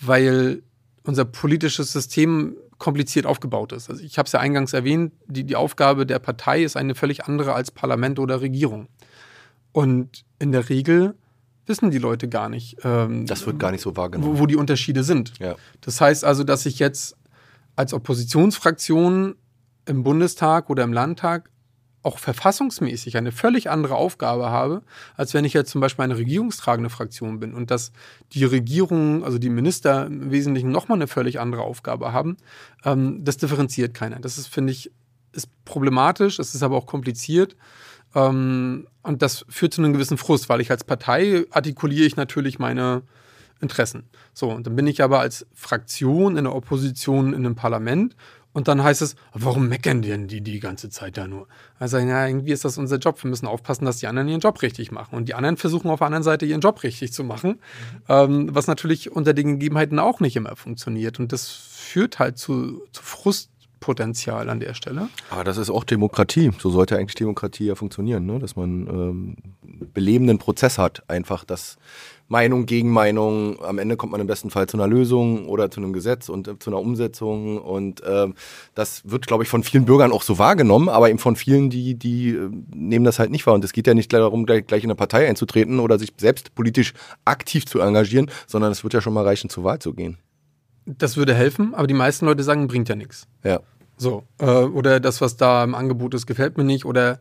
weil unser politisches System kompliziert aufgebaut ist. Also ich habe es ja eingangs erwähnt, die, die Aufgabe der Partei ist eine völlig andere als Parlament oder Regierung. Und in der Regel wissen die Leute gar nicht. Ähm, das wird gar nicht so wahrgenommen. Wo, wo die Unterschiede sind. Ja. Das heißt also, dass ich jetzt als Oppositionsfraktion im Bundestag oder im Landtag auch verfassungsmäßig eine völlig andere Aufgabe habe, als wenn ich jetzt zum Beispiel eine regierungstragende Fraktion bin und dass die Regierung, also die Minister im Wesentlichen nochmal eine völlig andere Aufgabe haben, ähm, das differenziert keiner. Das ist, finde ich, ist problematisch, es ist aber auch kompliziert. Ähm, und das führt zu einem gewissen Frust, weil ich als Partei artikuliere ich natürlich meine Interessen. So, und dann bin ich aber als Fraktion in der Opposition in einem Parlament und dann heißt es, warum meckern denn die die ganze Zeit da nur? Also, ja, irgendwie ist das unser Job. Wir müssen aufpassen, dass die anderen ihren Job richtig machen. Und die anderen versuchen auf der anderen Seite ihren Job richtig zu machen, ähm, was natürlich unter den Gegebenheiten auch nicht immer funktioniert. Und das führt halt zu, zu Frustpotenzial an der Stelle. Aber das ist auch Demokratie. So sollte eigentlich Demokratie ja funktionieren, ne? dass man ähm, belebenden Prozess hat. Einfach, dass Meinung gegen Meinung. Am Ende kommt man im besten Fall zu einer Lösung oder zu einem Gesetz und äh, zu einer Umsetzung. Und ähm, das wird, glaube ich, von vielen Bürgern auch so wahrgenommen, aber eben von vielen, die, die äh, nehmen das halt nicht wahr. Und es geht ja nicht darum, gleich, gleich in eine Partei einzutreten oder sich selbst politisch aktiv zu engagieren, sondern es wird ja schon mal reichen, zur Wahl zu gehen. Das würde helfen, aber die meisten Leute sagen, bringt ja nichts. Ja. So. Äh, oder das, was da im Angebot ist, gefällt mir nicht. Oder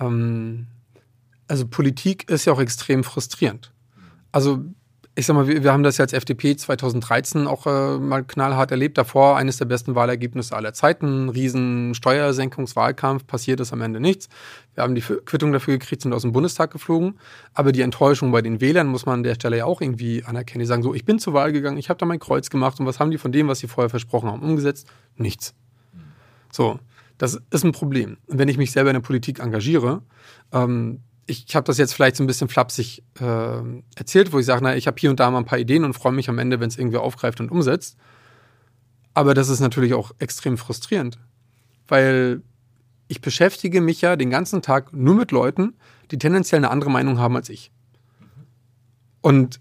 ähm, also Politik ist ja auch extrem frustrierend also ich sag mal, wir, wir, haben das ja als FDP 2013 auch äh, mal knallhart erlebt. Davor eines der besten Wahlergebnisse aller Zeiten. Riesen Steuersenkungswahlkampf, passiert ist am Ende nichts. Wir haben die Quittung dafür gekriegt, sind aus dem Bundestag geflogen. Aber die Enttäuschung bei den Wählern muss man an der Stelle ja auch irgendwie anerkennen. Die sagen so, ich bin zur Wahl gegangen, ich habe da mein Kreuz gemacht und was haben die von dem, was sie vorher versprochen haben, umgesetzt? Nichts. So, das ist ein Problem. Und wenn ich mich selber in der Politik engagiere, ähm, ich habe das jetzt vielleicht so ein bisschen flapsig äh, erzählt, wo ich sage, na, ich habe hier und da mal ein paar Ideen und freue mich am Ende, wenn es irgendwie aufgreift und umsetzt. Aber das ist natürlich auch extrem frustrierend, weil ich beschäftige mich ja den ganzen Tag nur mit Leuten, die tendenziell eine andere Meinung haben als ich. Und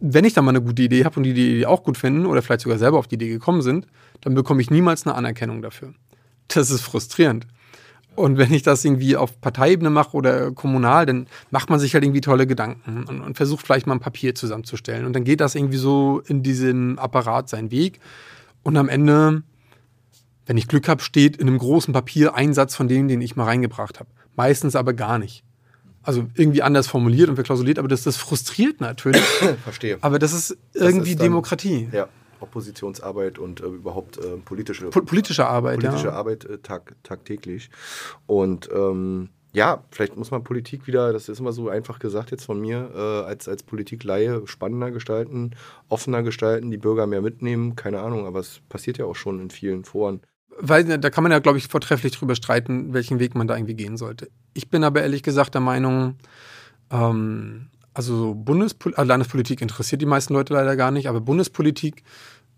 wenn ich dann mal eine gute Idee habe und die die Idee auch gut finden oder vielleicht sogar selber auf die Idee gekommen sind, dann bekomme ich niemals eine Anerkennung dafür. Das ist frustrierend. Und wenn ich das irgendwie auf Parteiebene mache oder kommunal, dann macht man sich halt irgendwie tolle Gedanken und, und, versucht vielleicht mal ein Papier zusammenzustellen. Und dann geht das irgendwie so in diesem Apparat seinen Weg. Und am Ende, wenn ich Glück habe, steht in einem großen Papier ein Satz von dem, den ich mal reingebracht habe. Meistens aber gar nicht. Also irgendwie anders formuliert und verklausuliert, aber das, das frustriert natürlich. Verstehe. Aber das ist irgendwie das ist dann, Demokratie. Ja. Oppositionsarbeit und äh, überhaupt äh, politische, po politische Arbeit, politische ja. Arbeit äh, tag, tagtäglich. Und ähm, ja, vielleicht muss man Politik wieder, das ist immer so einfach gesagt jetzt von mir, äh, als, als Politikleihe spannender gestalten, offener gestalten, die Bürger mehr mitnehmen, keine Ahnung, aber es passiert ja auch schon in vielen Foren. Weil da kann man ja, glaube ich, vortrefflich drüber streiten, welchen Weg man da irgendwie gehen sollte. Ich bin aber ehrlich gesagt der Meinung, ähm, also Bundespol äh, Landespolitik interessiert die meisten Leute leider gar nicht, aber Bundespolitik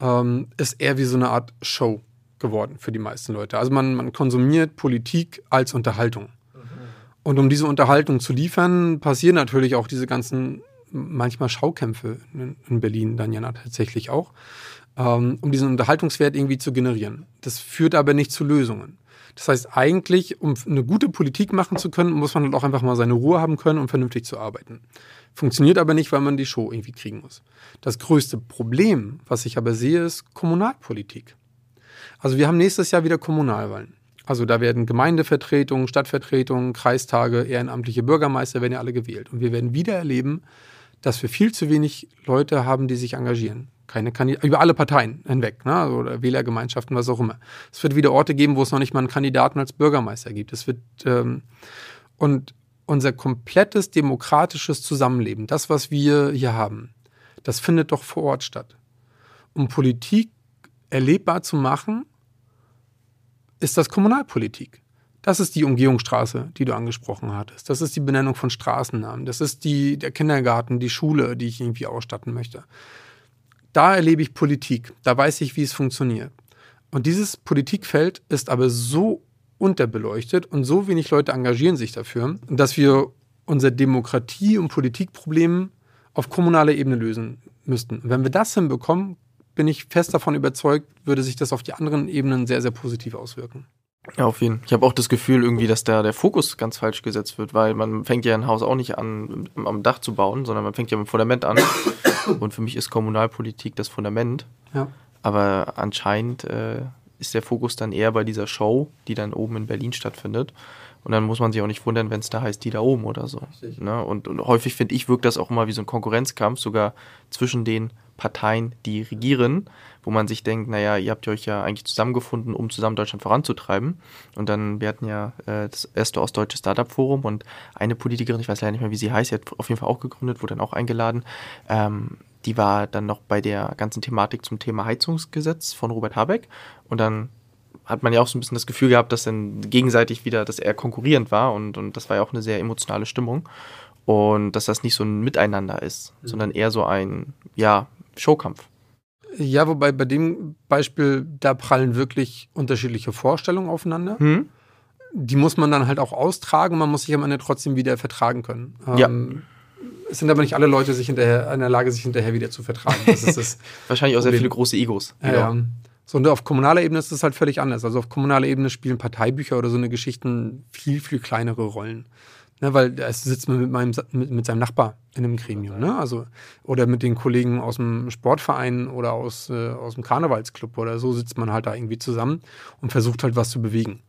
ähm, ist eher wie so eine Art Show geworden für die meisten Leute. Also man, man konsumiert Politik als Unterhaltung. Und um diese Unterhaltung zu liefern, passieren natürlich auch diese ganzen manchmal Schaukämpfe in, Berlin dann ja tatsächlich auch, ähm, um diesen Unterhaltungswert irgendwie zu generieren. Das führt aber nicht zu Lösungen. Das heißt, eigentlich, um eine gute Politik machen zu können, muss man halt auch einfach mal seine Ruhe haben können, um vernünftig zu arbeiten. Funktioniert aber nicht, weil man die Show irgendwie kriegen muss. Das größte Problem, was ich aber sehe, ist Kommunalpolitik. Also wir haben nächstes Jahr wieder Kommunalwahlen. Also da werden Gemeindevertretungen, Stadtvertretungen, Kreistage, ehrenamtliche Bürgermeister werden ja alle gewählt. Und wir werden wieder erleben, dass wir viel zu wenig Leute haben, die sich engagieren. Keine Kandidaten, über alle Parteien hinweg, ne? Also, oder Wählergemeinschaften, was auch immer. Es wird wieder Orte geben, wo es noch nicht mal einen Kandidaten als Bürgermeister gibt. Es wird ähm, und unser komplettes demokratisches Zusammenleben, das, was wir hier haben, das findet doch vor Ort statt. Um Politik erlebbar zu machen, ist das Kommunalpolitik. Das ist die Umgehungsstraße, die du angesprochen hattest. Das ist die Benennung von Straßennamen. Das ist die, der Kindergarten, die Schule, die ich irgendwie ausstatten möchte. Da erlebe ich Politik. Da weiß ich, wie es funktioniert. Und dieses Politikfeld ist aber so unterbeleuchtet und so wenig Leute engagieren sich dafür, dass wir unser Demokratie- und Politikproblem auf kommunaler Ebene lösen müssten. Und wenn wir das hinbekommen, bin ich fest davon überzeugt, würde sich das auf die anderen Ebenen sehr, sehr positiv auswirken. Ja, auf jeden Fall. Ich habe auch das Gefühl irgendwie, dass da der Fokus ganz falsch gesetzt wird, weil man fängt ja ein Haus auch nicht an, am Dach zu bauen, sondern man fängt ja mit dem Fundament an. Und für mich ist Kommunalpolitik das Fundament. Ja. Aber anscheinend äh, ist der Fokus dann eher bei dieser Show, die dann oben in Berlin stattfindet. Und dann muss man sich auch nicht wundern, wenn es da heißt, die da oben oder so. Ne? Und, und häufig, finde ich, wirkt das auch immer wie so ein Konkurrenzkampf, sogar zwischen den Parteien, die regieren, wo man sich denkt, naja, ihr habt euch ja eigentlich zusammengefunden, um zusammen Deutschland voranzutreiben. Und dann, wir hatten ja äh, das erste Ostdeutsche Startup-Forum und eine Politikerin, ich weiß leider nicht mehr, wie sie heißt, sie hat auf jeden Fall auch gegründet, wurde dann auch eingeladen. Ähm, die war dann noch bei der ganzen Thematik zum Thema Heizungsgesetz von Robert Habeck. Und dann hat man ja auch so ein bisschen das Gefühl gehabt, dass dann gegenseitig wieder, dass er konkurrierend war und, und das war ja auch eine sehr emotionale Stimmung. Und dass das nicht so ein Miteinander ist, mhm. sondern eher so ein, ja, Showkampf. Ja, wobei bei dem Beispiel, da prallen wirklich unterschiedliche Vorstellungen aufeinander. Hm? Die muss man dann halt auch austragen, man muss sich am Ende trotzdem wieder vertragen können. Ja. Ähm, es sind aber nicht alle Leute sich hinterher, in der Lage, sich hinterher wieder zu vertragen. Das ist das Wahrscheinlich auch sehr viele große Egos. Ja, genau. So, und auf kommunaler Ebene ist das halt völlig anders. Also auf kommunaler Ebene spielen Parteibücher oder so eine Geschichten viel, viel kleinere Rollen. Ne, weil da sitzt man mit, meinem, mit, mit seinem Nachbar in einem Gremium. Ne? Also, oder mit den Kollegen aus dem Sportverein oder aus, äh, aus dem Karnevalsclub oder so sitzt man halt da irgendwie zusammen und versucht halt was zu bewegen.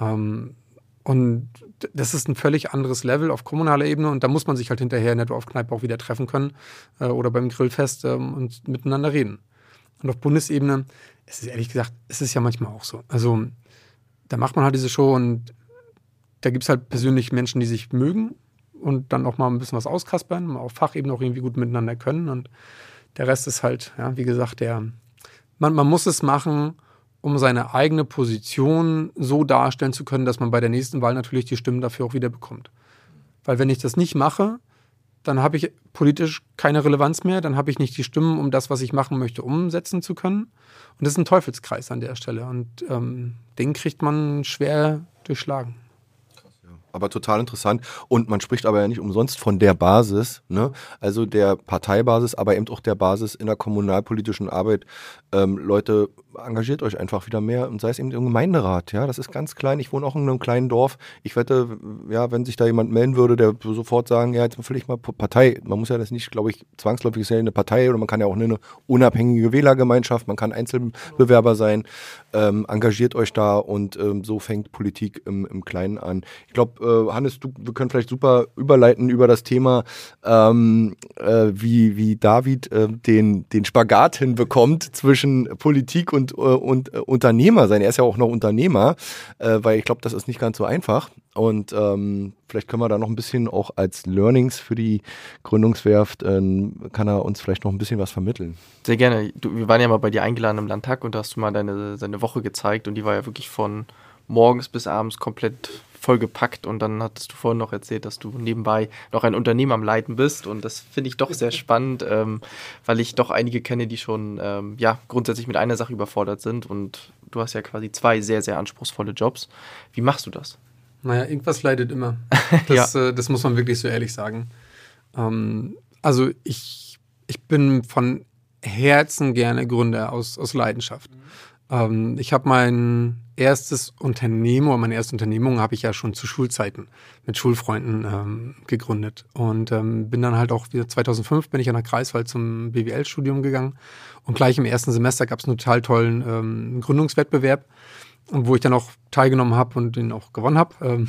Ähm, und das ist ein völlig anderes Level auf kommunaler Ebene und da muss man sich halt hinterher nicht auf Kneipe auch wieder treffen können äh, oder beim Grillfest ähm, und miteinander reden. Und auf Bundesebene, es ist ehrlich gesagt, es ist ja manchmal auch so. Also da macht man halt diese Show und da gibt es halt persönlich Menschen, die sich mögen und dann auch mal ein bisschen was auskaspern, auf Fachebene auch irgendwie gut miteinander können. Und der Rest ist halt, ja, wie gesagt, der, man, man muss es machen, um seine eigene Position so darstellen zu können, dass man bei der nächsten Wahl natürlich die Stimmen dafür auch wieder bekommt. Weil wenn ich das nicht mache, dann habe ich politisch keine Relevanz mehr, dann habe ich nicht die Stimmen, um das, was ich machen möchte, umsetzen zu können. Und das ist ein Teufelskreis an der Stelle. Und ähm, den kriegt man schwer durchschlagen aber total interessant. Und man spricht aber ja nicht umsonst von der Basis, ne? also der Parteibasis, aber eben auch der Basis in der kommunalpolitischen Arbeit. Ähm, Leute, engagiert euch einfach wieder mehr und sei es eben im Gemeinderat. Ja, das ist ganz klein. Ich wohne auch in einem kleinen Dorf. Ich wette, ja, wenn sich da jemand melden würde, der sofort sagen, ja, jetzt ich mal Partei. Man muss ja das nicht, glaube ich, zwangsläufig sein, eine Partei oder man kann ja auch eine unabhängige Wählergemeinschaft, man kann Einzelbewerber sein. Ähm, engagiert euch da und ähm, so fängt Politik im, im Kleinen an. Ich glaube, äh, Hannes, du, wir können vielleicht super überleiten über das Thema, ähm, äh, wie, wie David äh, den, den Spagat hinbekommt zwischen Politik und und, äh, und äh, Unternehmer sein. Er ist ja auch noch Unternehmer, äh, weil ich glaube, das ist nicht ganz so einfach. Und ähm, vielleicht können wir da noch ein bisschen auch als Learnings für die Gründungswerft, ähm, kann er uns vielleicht noch ein bisschen was vermitteln. Sehr gerne. Du, wir waren ja mal bei dir eingeladen im Landtag und da hast du mal deine, deine Woche gezeigt und die war ja wirklich von morgens bis abends komplett vollgepackt und dann hattest du vorhin noch erzählt, dass du nebenbei noch ein Unternehmen am Leiten bist und das finde ich doch sehr spannend, ähm, weil ich doch einige kenne, die schon ähm, ja grundsätzlich mit einer Sache überfordert sind und du hast ja quasi zwei sehr, sehr anspruchsvolle Jobs. Wie machst du das? Naja, irgendwas leidet immer. Das, ja. äh, das muss man wirklich so ehrlich sagen. Ähm, also ich, ich bin von Herzen gerne Gründer aus, aus Leidenschaft. Mhm. Ähm, ich habe mein erstes Unternehmen oder meine erste Unternehmung habe ich ja schon zu Schulzeiten mit Schulfreunden ähm, gegründet und ähm, bin dann halt auch wieder 2005 bin ich an der Kreiswahl zum BWL-Studium gegangen und gleich im ersten Semester gab es einen total tollen ähm, Gründungswettbewerb, wo ich dann auch teilgenommen habe und den auch gewonnen habe.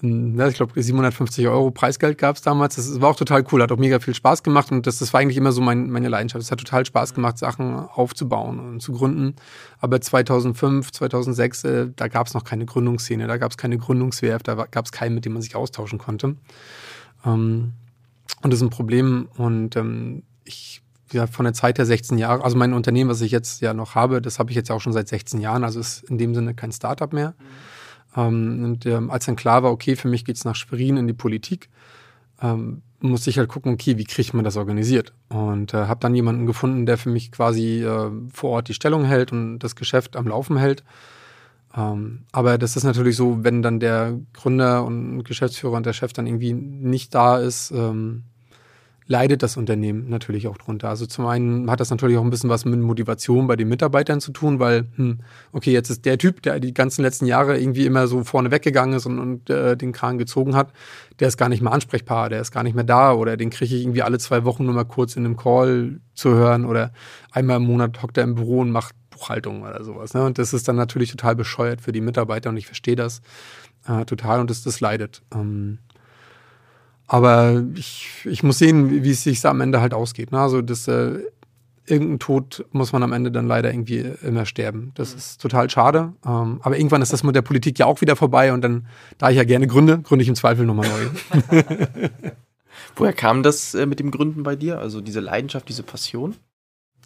Ja, ich glaube, 750 Euro Preisgeld gab es damals. Das war auch total cool, hat auch mega viel Spaß gemacht und das, das war eigentlich immer so mein, meine Leidenschaft. Es hat total Spaß gemacht, Sachen aufzubauen und zu gründen. Aber 2005, 2006, äh, da gab es noch keine Gründungsszene, da gab es keine Gründungswerft, da gab es keinen, mit dem man sich austauschen konnte. Ähm, und das ist ein Problem und ähm, ich ja, von der Zeit her 16 Jahre, also mein Unternehmen, was ich jetzt ja noch habe, das habe ich jetzt auch schon seit 16 Jahren, also ist in dem Sinne kein Startup mehr. Mhm ähm, und ähm, als dann klar war, okay, für mich geht es nach Schwerin in die Politik, ähm, musste ich halt gucken, okay, wie kriegt man das organisiert? Und äh, habe dann jemanden gefunden, der für mich quasi äh, vor Ort die Stellung hält und das Geschäft am Laufen hält. Ähm, aber das ist natürlich so, wenn dann der Gründer und Geschäftsführer und der Chef dann irgendwie nicht da ist, ähm, leidet das Unternehmen natürlich auch drunter. Also zum einen hat das natürlich auch ein bisschen was mit Motivation bei den Mitarbeitern zu tun, weil, hm, okay, jetzt ist der Typ, der die ganzen letzten Jahre irgendwie immer so vorne weggegangen ist und, und äh, den Kran gezogen hat, der ist gar nicht mehr ansprechbar, der ist gar nicht mehr da oder den kriege ich irgendwie alle zwei Wochen nur mal kurz in einem Call zu hören oder einmal im Monat hockt er im Büro und macht Buchhaltung oder sowas. Ne? Und das ist dann natürlich total bescheuert für die Mitarbeiter und ich verstehe das äh, total und das, das leidet. Ähm, aber ich, ich muss sehen, wie es sich am Ende halt ausgeht. Ne? Also das, äh, irgendein Tod muss man am Ende dann leider irgendwie immer sterben. Das mhm. ist total schade. Ähm, aber irgendwann ist das mit der Politik ja auch wieder vorbei und dann, da ich ja gerne gründe, gründe ich im Zweifel nochmal neu. Woher kam das äh, mit dem Gründen bei dir? Also diese Leidenschaft, diese Passion?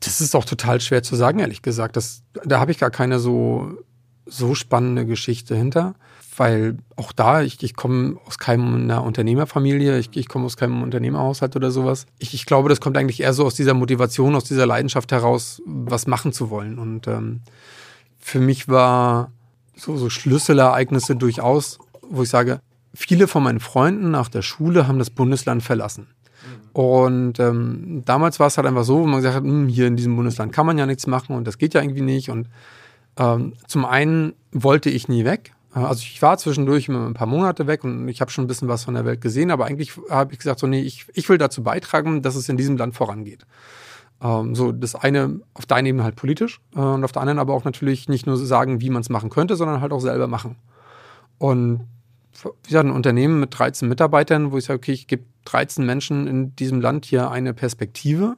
Das ist auch total schwer zu sagen, ehrlich gesagt. Das, da habe ich gar keine so, so spannende Geschichte hinter weil auch da, ich, ich komme aus keiner Unternehmerfamilie, ich, ich komme aus keinem Unternehmerhaushalt oder sowas. Ich, ich glaube, das kommt eigentlich eher so aus dieser Motivation, aus dieser Leidenschaft heraus, was machen zu wollen. Und ähm, für mich war so, so Schlüsselereignisse durchaus, wo ich sage, viele von meinen Freunden nach der Schule haben das Bundesland verlassen. Und ähm, damals war es halt einfach so, wo man gesagt hat, hm, hier in diesem Bundesland kann man ja nichts machen und das geht ja irgendwie nicht. Und ähm, zum einen wollte ich nie weg, also ich war zwischendurch ein paar Monate weg und ich habe schon ein bisschen was von der Welt gesehen, aber eigentlich habe ich gesagt, so nee, ich, ich will dazu beitragen, dass es in diesem Land vorangeht. Ähm, so das eine auf der einen Ebene halt politisch äh, und auf der anderen aber auch natürlich nicht nur sagen, wie man es machen könnte, sondern halt auch selber machen. Und wie gesagt, ein Unternehmen mit 13 Mitarbeitern, wo ich sage, okay, ich gebe 13 Menschen in diesem Land hier eine Perspektive,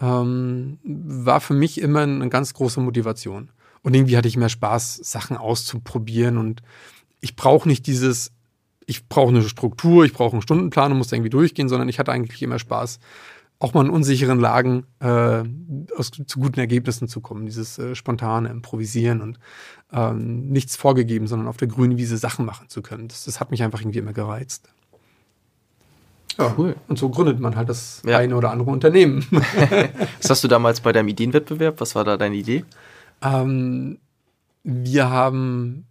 ähm, war für mich immer eine ganz große Motivation. Und irgendwie hatte ich mehr Spaß, Sachen auszuprobieren. Und ich brauche nicht dieses, ich brauche eine Struktur, ich brauche einen Stundenplan und muss da irgendwie durchgehen, sondern ich hatte eigentlich immer Spaß, auch mal in unsicheren Lagen äh, aus, zu guten Ergebnissen zu kommen. Dieses äh, spontane Improvisieren und ähm, nichts vorgegeben, sondern auf der grünen Wiese Sachen machen zu können. Das, das hat mich einfach irgendwie immer gereizt. Ja, cool. Und so gründet man halt das ja. eine oder andere Unternehmen. Was hast du damals bei deinem Ideenwettbewerb? Was war da deine Idee? Ähm, wir haben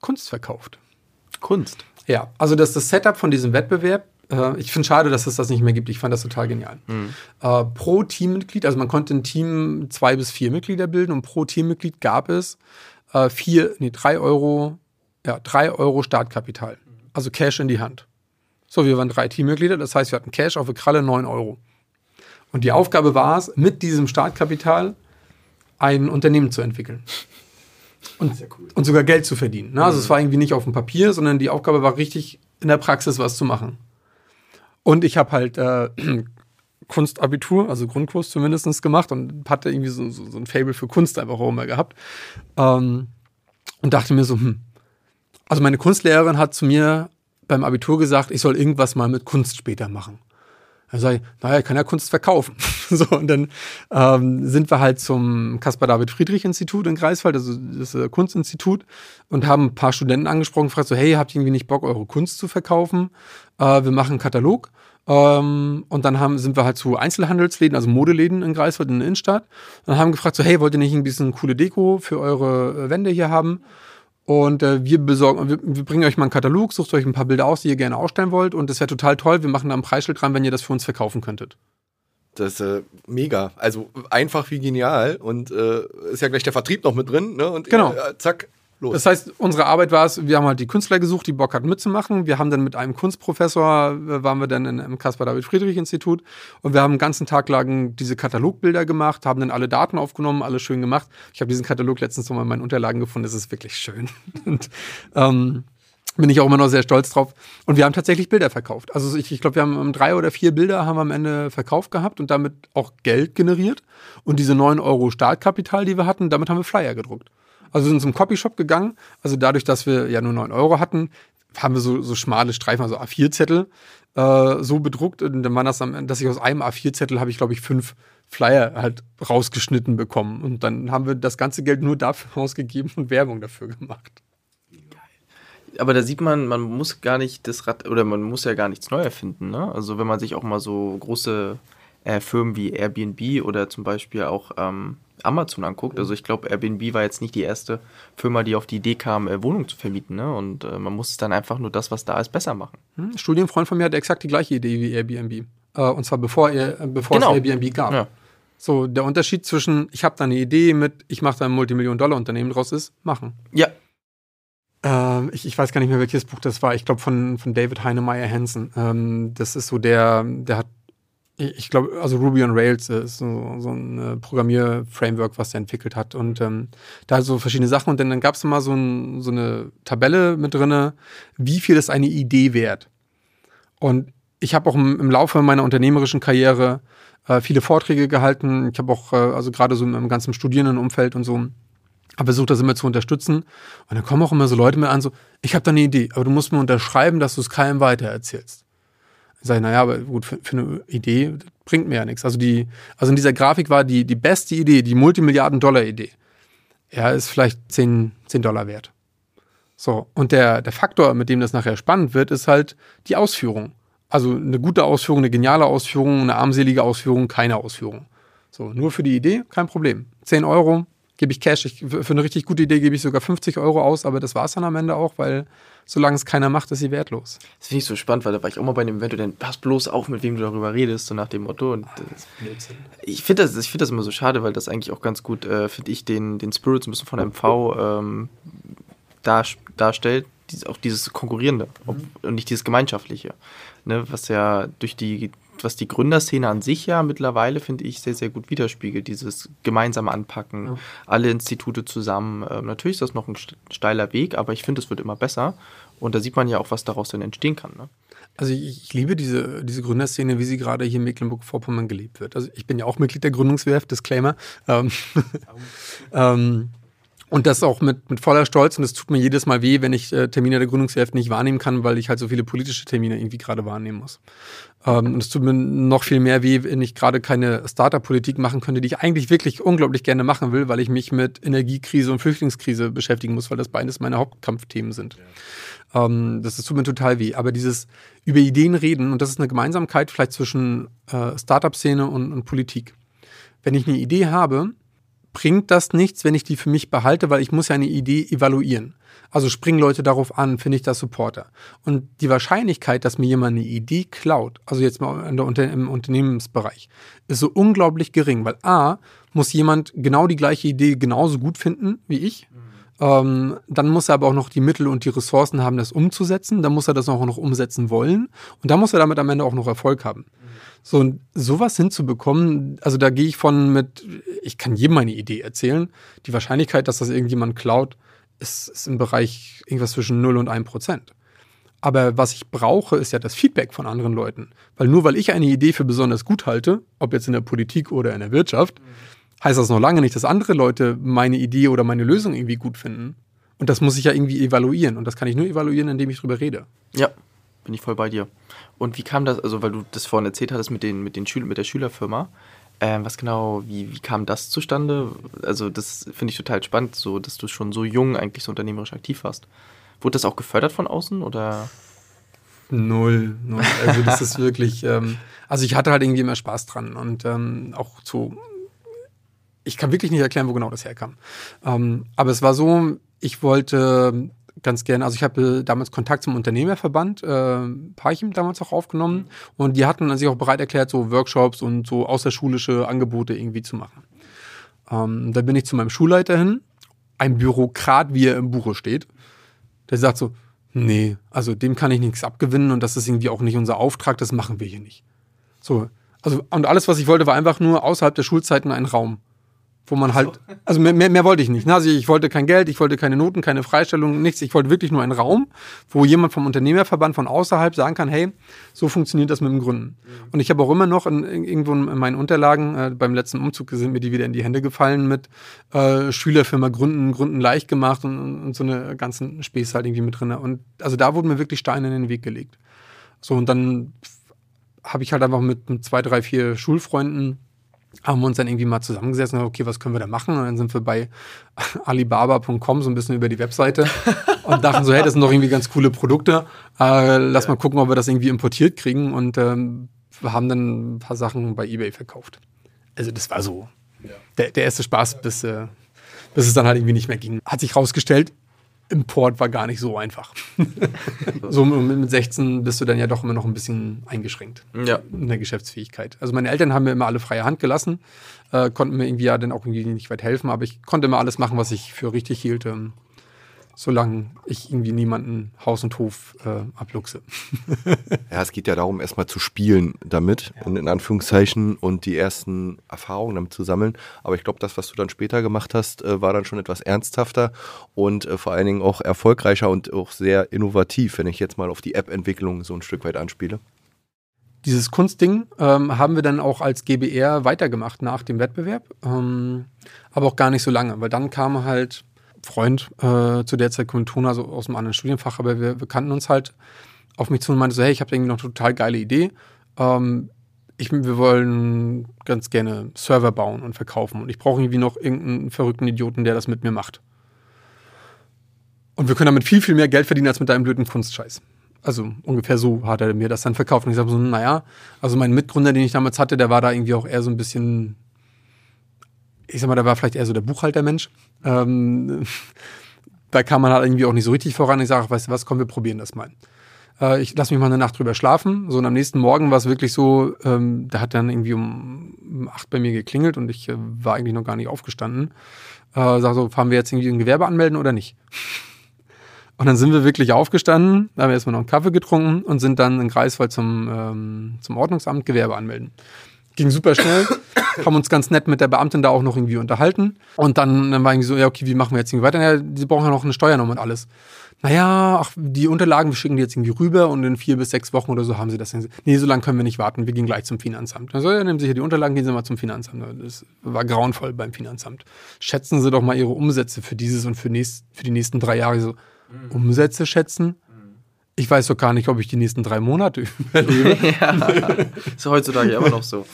Kunst verkauft. Kunst? Ja, also das, das Setup von diesem Wettbewerb, äh, ich finde schade, dass es das nicht mehr gibt. Ich fand das total genial. Mhm. Äh, pro Teammitglied, also man konnte ein Team zwei bis vier Mitglieder bilden und pro Teammitglied gab es äh, vier, nee, drei Euro, ja, drei Euro Startkapital. Also Cash in die Hand. So, wir waren drei Teammitglieder, das heißt, wir hatten Cash auf der Kralle neun Euro. Und die Aufgabe war es, mit diesem Startkapital ein Unternehmen zu entwickeln. Und, cool. und sogar Geld zu verdienen. Ne? Also mhm. es war irgendwie nicht auf dem Papier, sondern die Aufgabe war richtig in der Praxis was zu machen. Und ich habe halt äh, Kunstabitur, also Grundkurs zumindest gemacht und hatte irgendwie so, so, so, ein Fable für Kunst einfach auch immer gehabt. Ähm, und dachte mir so, hm. Also meine Kunstlehrerin hat zu mir beim Abitur gesagt, ich soll irgendwas mal mit Kunst später machen. Dann sage ich, naja, kann ja Kunst verkaufen. so, und dann ähm, sind wir halt zum Caspar-David-Friedrich-Institut in Greifswald, also das äh, Kunstinstitut, und haben ein paar Studenten angesprochen, gefragt so, hey, habt ihr irgendwie nicht Bock, eure Kunst zu verkaufen? Äh, wir machen einen Katalog. Ähm, und dann haben, sind wir halt zu Einzelhandelsläden, also Modeläden in Greifswald in der Innenstadt. Und haben gefragt so, hey, wollt ihr nicht ein bisschen coole Deko für eure äh, Wände hier haben? Und äh, wir besorgen, wir, wir, bringen euch mal einen Katalog, sucht euch ein paar Bilder aus, die ihr gerne ausstellen wollt. Und das wäre total toll. Wir machen da ein Preisschild dran, wenn ihr das für uns verkaufen könntet. Das ist äh, mega. Also einfach wie genial. Und äh, ist ja gleich der Vertrieb noch mit drin. Ne? Und genau. Äh, zack, Los. Das heißt, unsere Arbeit war es, wir haben halt die Künstler gesucht, die Bock hatten mitzumachen. Wir haben dann mit einem Kunstprofessor, äh, waren wir dann im Caspar-David-Friedrich-Institut und wir haben den ganzen Tag lang diese Katalogbilder gemacht, haben dann alle Daten aufgenommen, alles schön gemacht. Ich habe diesen Katalog letztens nochmal in meinen Unterlagen gefunden, das ist wirklich schön. und, ähm, bin ich auch immer noch sehr stolz drauf. Und wir haben tatsächlich Bilder verkauft. Also ich, ich glaube, wir haben drei oder vier Bilder haben wir am Ende verkauft gehabt und damit auch Geld generiert. Und diese neun Euro Startkapital, die wir hatten, damit haben wir Flyer gedruckt. Also sind zum Copyshop gegangen. Also dadurch, dass wir ja nur 9 Euro hatten, haben wir so, so schmale Streifen, also A4-Zettel, äh, so bedruckt. Und dann war das, am, dass ich aus einem A4-Zettel habe ich, glaube ich, fünf Flyer halt rausgeschnitten bekommen. Und dann haben wir das ganze Geld nur dafür ausgegeben und Werbung dafür gemacht. Aber da sieht man, man muss gar nicht das Rad oder man muss ja gar nichts neu erfinden. Ne? Also wenn man sich auch mal so große äh, Firmen wie Airbnb oder zum Beispiel auch ähm, Amazon anguckt, also ich glaube, Airbnb war jetzt nicht die erste Firma, die auf die Idee kam, äh, Wohnungen zu vermieten. Ne? Und äh, man muss dann einfach nur das, was da ist, besser machen. Hm, ein Studienfreund von mir hat exakt die gleiche Idee wie Airbnb. Äh, und zwar bevor, er, äh, bevor genau. es Airbnb gab. Ja. So, der Unterschied zwischen, ich habe da eine Idee mit, ich mache da ein Multimillion-Dollar-Unternehmen draus ist, machen. Ja. Ähm, ich, ich, weiß gar nicht mehr, welches Buch das war. Ich glaube von, von David Heinemeier Hansen. Ähm, das ist so der, der hat ich glaube, also Ruby on Rails ist so, so ein äh, Programmierframework, was er entwickelt hat. Und ähm, da so verschiedene Sachen. Und dann, dann gab es mal so, ein, so, eine Tabelle mit drin, wie viel ist eine Idee wert. Und ich habe auch im, im, Laufe meiner unternehmerischen Karriere äh, viele Vorträge gehalten. Ich habe auch, äh, also gerade so im ganzen Studierendenumfeld und so, habe versucht, das immer zu unterstützen. Und dann kommen auch immer so Leute mir an, so, ich habe da eine Idee, aber du musst mir unterschreiben, dass du es keinem weitererzählst. Sag ich, naja, aber gut, für, für, eine Idee bringt mir ja nichts. Also, die, also in dieser Grafik war die, die beste Idee, die Multimilliarden-Dollar-Idee. Er ist vielleicht 10, 10 Dollar wert. So, und der, der Faktor, mit dem das nachher spannend wird, ist halt die Ausführung. Also eine gute Ausführung, eine geniale Ausführung, eine armselige Ausführung, keine Ausführung. So, nur für die Idee, kein Problem. 10 Euro, gebe ich Cash. Ich, für eine richtig gute Idee gebe ich sogar 50 Euro aus, aber das war es dann am Ende auch, weil solange es keiner macht, ist sie wertlos. Das finde ich so spannend, weil da war ich auch mal bei einem Event und dann pass bloß auf, mit wem du darüber redest, so nach dem Motto. Und das, ich finde das, find das immer so schade, weil das eigentlich auch ganz gut, äh, finde ich, den, den Spirit so ein bisschen von MV ähm, dar, darstellt. Dies, auch dieses Konkurrierende ob, mhm. und nicht dieses Gemeinschaftliche. Ne, was ja durch die was die Gründerszene an sich ja mittlerweile, finde ich, sehr, sehr gut widerspiegelt. Dieses gemeinsame Anpacken, ja. alle Institute zusammen. Ähm, natürlich ist das noch ein steiler Weg, aber ich finde, es wird immer besser. Und da sieht man ja auch, was daraus dann entstehen kann. Ne? Also ich, ich, liebe diese, diese Gründerszene, wie sie gerade hier in Mecklenburg-Vorpommern gelebt wird. Also ich bin ja auch Mitglied der Gründungswerft, Disclaimer. Ähm, ähm, und das auch mit, mit voller Stolz. Und es tut mir jedes Mal weh, wenn ich äh, Termine der Gründungshilfe nicht wahrnehmen kann, weil ich halt so viele politische Termine irgendwie gerade wahrnehmen muss. Ähm, und es tut mir noch viel mehr weh, wenn ich gerade keine Startup-Politik machen könnte, die ich eigentlich wirklich unglaublich gerne machen will, weil ich mich mit Energiekrise und Flüchtlingskrise beschäftigen muss, weil das beides meine Hauptkampfthemen sind. Ja. Ähm, das, das tut mir total weh. Aber dieses über Ideen reden, und das ist eine Gemeinsamkeit vielleicht zwischen äh, Startup-Szene und, und Politik. Wenn ich eine Idee habe, bringt das nichts, wenn ich die für mich behalte, weil ich muss ja eine Idee evaluieren. Also springen Leute darauf an, finde ich das Supporter. Und die Wahrscheinlichkeit, dass mir jemand eine Idee klaut, also jetzt mal im Unternehmensbereich, ist so unglaublich gering, weil A, muss jemand genau die gleiche Idee genauso gut finden wie ich. Mhm. Ähm, dann muss er aber auch noch die Mittel und die Ressourcen haben, das umzusetzen. Dann muss er das auch noch umsetzen wollen. Und dann muss er damit am Ende auch noch Erfolg haben. Mhm. So, und sowas hinzubekommen, also da gehe ich von mit, ich kann jedem meine Idee erzählen. Die Wahrscheinlichkeit, dass das irgendjemand klaut, ist, ist im Bereich irgendwas zwischen 0 und 1 Prozent. Aber was ich brauche, ist ja das Feedback von anderen Leuten. Weil nur weil ich eine Idee für besonders gut halte, ob jetzt in der Politik oder in der Wirtschaft, heißt das noch lange nicht, dass andere Leute meine Idee oder meine Lösung irgendwie gut finden. Und das muss ich ja irgendwie evaluieren. Und das kann ich nur evaluieren, indem ich drüber rede. Ja, bin ich voll bei dir. Und wie kam das, also weil du das vorhin erzählt hattest mit, den, mit, den Schül mit der Schülerfirma, ähm, was genau, wie, wie kam das zustande? Also das finde ich total spannend, so dass du schon so jung eigentlich so unternehmerisch aktiv warst. Wurde das auch gefördert von außen oder? Null, null. Also das ist wirklich, ähm, also ich hatte halt irgendwie immer Spaß dran und ähm, auch zu, ich kann wirklich nicht erklären, wo genau das herkam. Ähm, aber es war so, ich wollte ganz gerne, also ich habe damals Kontakt zum Unternehmerverband, äh, Parchim damals auch aufgenommen und die hatten sich auch bereit erklärt, so Workshops und so außerschulische Angebote irgendwie zu machen. Ähm, da bin ich zu meinem Schulleiter hin, ein Bürokrat, wie er im Buche steht. Der sagt so, nee, also dem kann ich nichts abgewinnen und das ist irgendwie auch nicht unser Auftrag, das machen wir hier nicht. So, also und alles, was ich wollte, war einfach nur außerhalb der Schulzeiten ein Raum wo man halt, also mehr, mehr, wollte ich nicht. Ne? Also ich wollte kein Geld, ich wollte keine Noten, keine Freistellung, nichts. Ich wollte wirklich nur einen Raum, wo jemand vom Unternehmerverband von außerhalb sagen kann, hey, so funktioniert das mit dem Gründen. Mhm. Und ich habe auch immer noch in, in, irgendwo in meinen Unterlagen, äh, beim letzten Umzug sind mir die wieder in die Hände gefallen mit äh, Schülerfirma Gründen, Gründen leicht gemacht und, und so eine ganzen Späße halt irgendwie mit drin. Und also da wurden mir wirklich Steine in den Weg gelegt. So, und dann habe ich halt einfach mit, mit zwei, drei, vier Schulfreunden haben wir uns dann irgendwie mal zusammengesessen und okay, was können wir da machen? Und dann sind wir bei alibaba.com so ein bisschen über die Webseite und dachten so, hey, das sind doch irgendwie ganz coole Produkte. Äh, lass mal gucken, ob wir das irgendwie importiert kriegen. Und ähm, wir haben dann ein paar Sachen bei eBay verkauft. Also das war so ja. der, der erste Spaß, bis, äh, bis es dann halt irgendwie nicht mehr ging. Hat sich rausgestellt, Import war gar nicht so einfach. so mit 16 bist du dann ja doch immer noch ein bisschen eingeschränkt ja. in der Geschäftsfähigkeit. Also meine Eltern haben mir immer alle freie Hand gelassen, äh, konnten mir irgendwie ja dann auch irgendwie nicht weit helfen, aber ich konnte immer alles machen, was ich für richtig hielt. Ähm, solange ich irgendwie niemanden Haus und Hof äh, abluchse. ja, es geht ja darum, erstmal zu spielen damit, ja. in, in, Anführungszeichen, und die ersten Erfahrungen damit zu sammeln. Aber ich glaube, das, was du dann später gemacht hast, äh, war dann schon etwas ernsthafter und äh, vor allen Dingen auch erfolgreicher und auch sehr innovativ, wenn ich jetzt mal auf die App-Entwicklung so ein Stück weit anspiele. Dieses Kunstding ähm, haben wir dann auch als GBR weitergemacht nach dem Wettbewerb, ähm, aber auch gar nicht so lange, weil dann kam halt Freund äh, zu der Zeit Kommilitone, also aus einem anderen Studienfach, aber wir, wir, kannten uns halt auf mich zu und meinte so, hey, ich habe irgendwie noch eine total geile Idee. Ähm, ich, wir wollen ganz gerne Server bauen und verkaufen und ich brauche irgendwie noch irgendeinen verrückten Idioten, der das mit mir macht. Und wir können damit viel, viel mehr Geld verdienen als mit deinem blöden Kunstscheiß. Also ungefähr so hat er mir das dann verkauft. Und ich sage so, naja, also mein Mitgründer, den ich damals hatte, der war da irgendwie auch eher so ein bisschen ich sag mal, da war vielleicht eher so der Buchhaltermensch. Ähm, da kam man halt irgendwie auch nicht so richtig voran. Ich sage, weißt du was, komm, wir probieren das mal. Äh, ich lasse mich mal eine Nacht drüber schlafen. So und am nächsten Morgen war es wirklich so, ähm, da hat dann irgendwie um, acht bei mir geklingelt und ich äh, war eigentlich noch gar nicht aufgestanden. Äh, sag so, fahren wir jetzt irgendwie ein Gewerbe anmelden oder nicht? Und dann sind wir wirklich aufgestanden, haben erstmal noch einen Kaffee getrunken und sind dann in Greifswald zum, ähm, zum Ordnungsamt Gewerbe anmelden. Ging super schnell, haben uns ganz nett mit der Beamtin da auch noch irgendwie unterhalten. Und dann, dann war irgendwie so, ja, okay, wie machen wir jetzt irgendwie weiter? Ja, die brauchen ja noch eine Steuernummer und alles. Naja, ach, die Unterlagen, wir schicken die jetzt irgendwie rüber und in vier bis sechs Wochen oder so haben sie das. Nee, so lange können wir nicht warten, wir gehen gleich zum Finanzamt. Also, ja, nehmen Sie hier die Unterlagen, gehen Sie mal zum Finanzamt. Das war grauenvoll beim Finanzamt. Schätzen Sie doch mal Ihre Umsätze für dieses und für, nächst, für die nächsten drei Jahre. So, mhm. Umsätze schätzen? Ich weiß doch gar nicht, ob ich die nächsten drei Monate überlebe. ja, ist heutzutage immer noch so.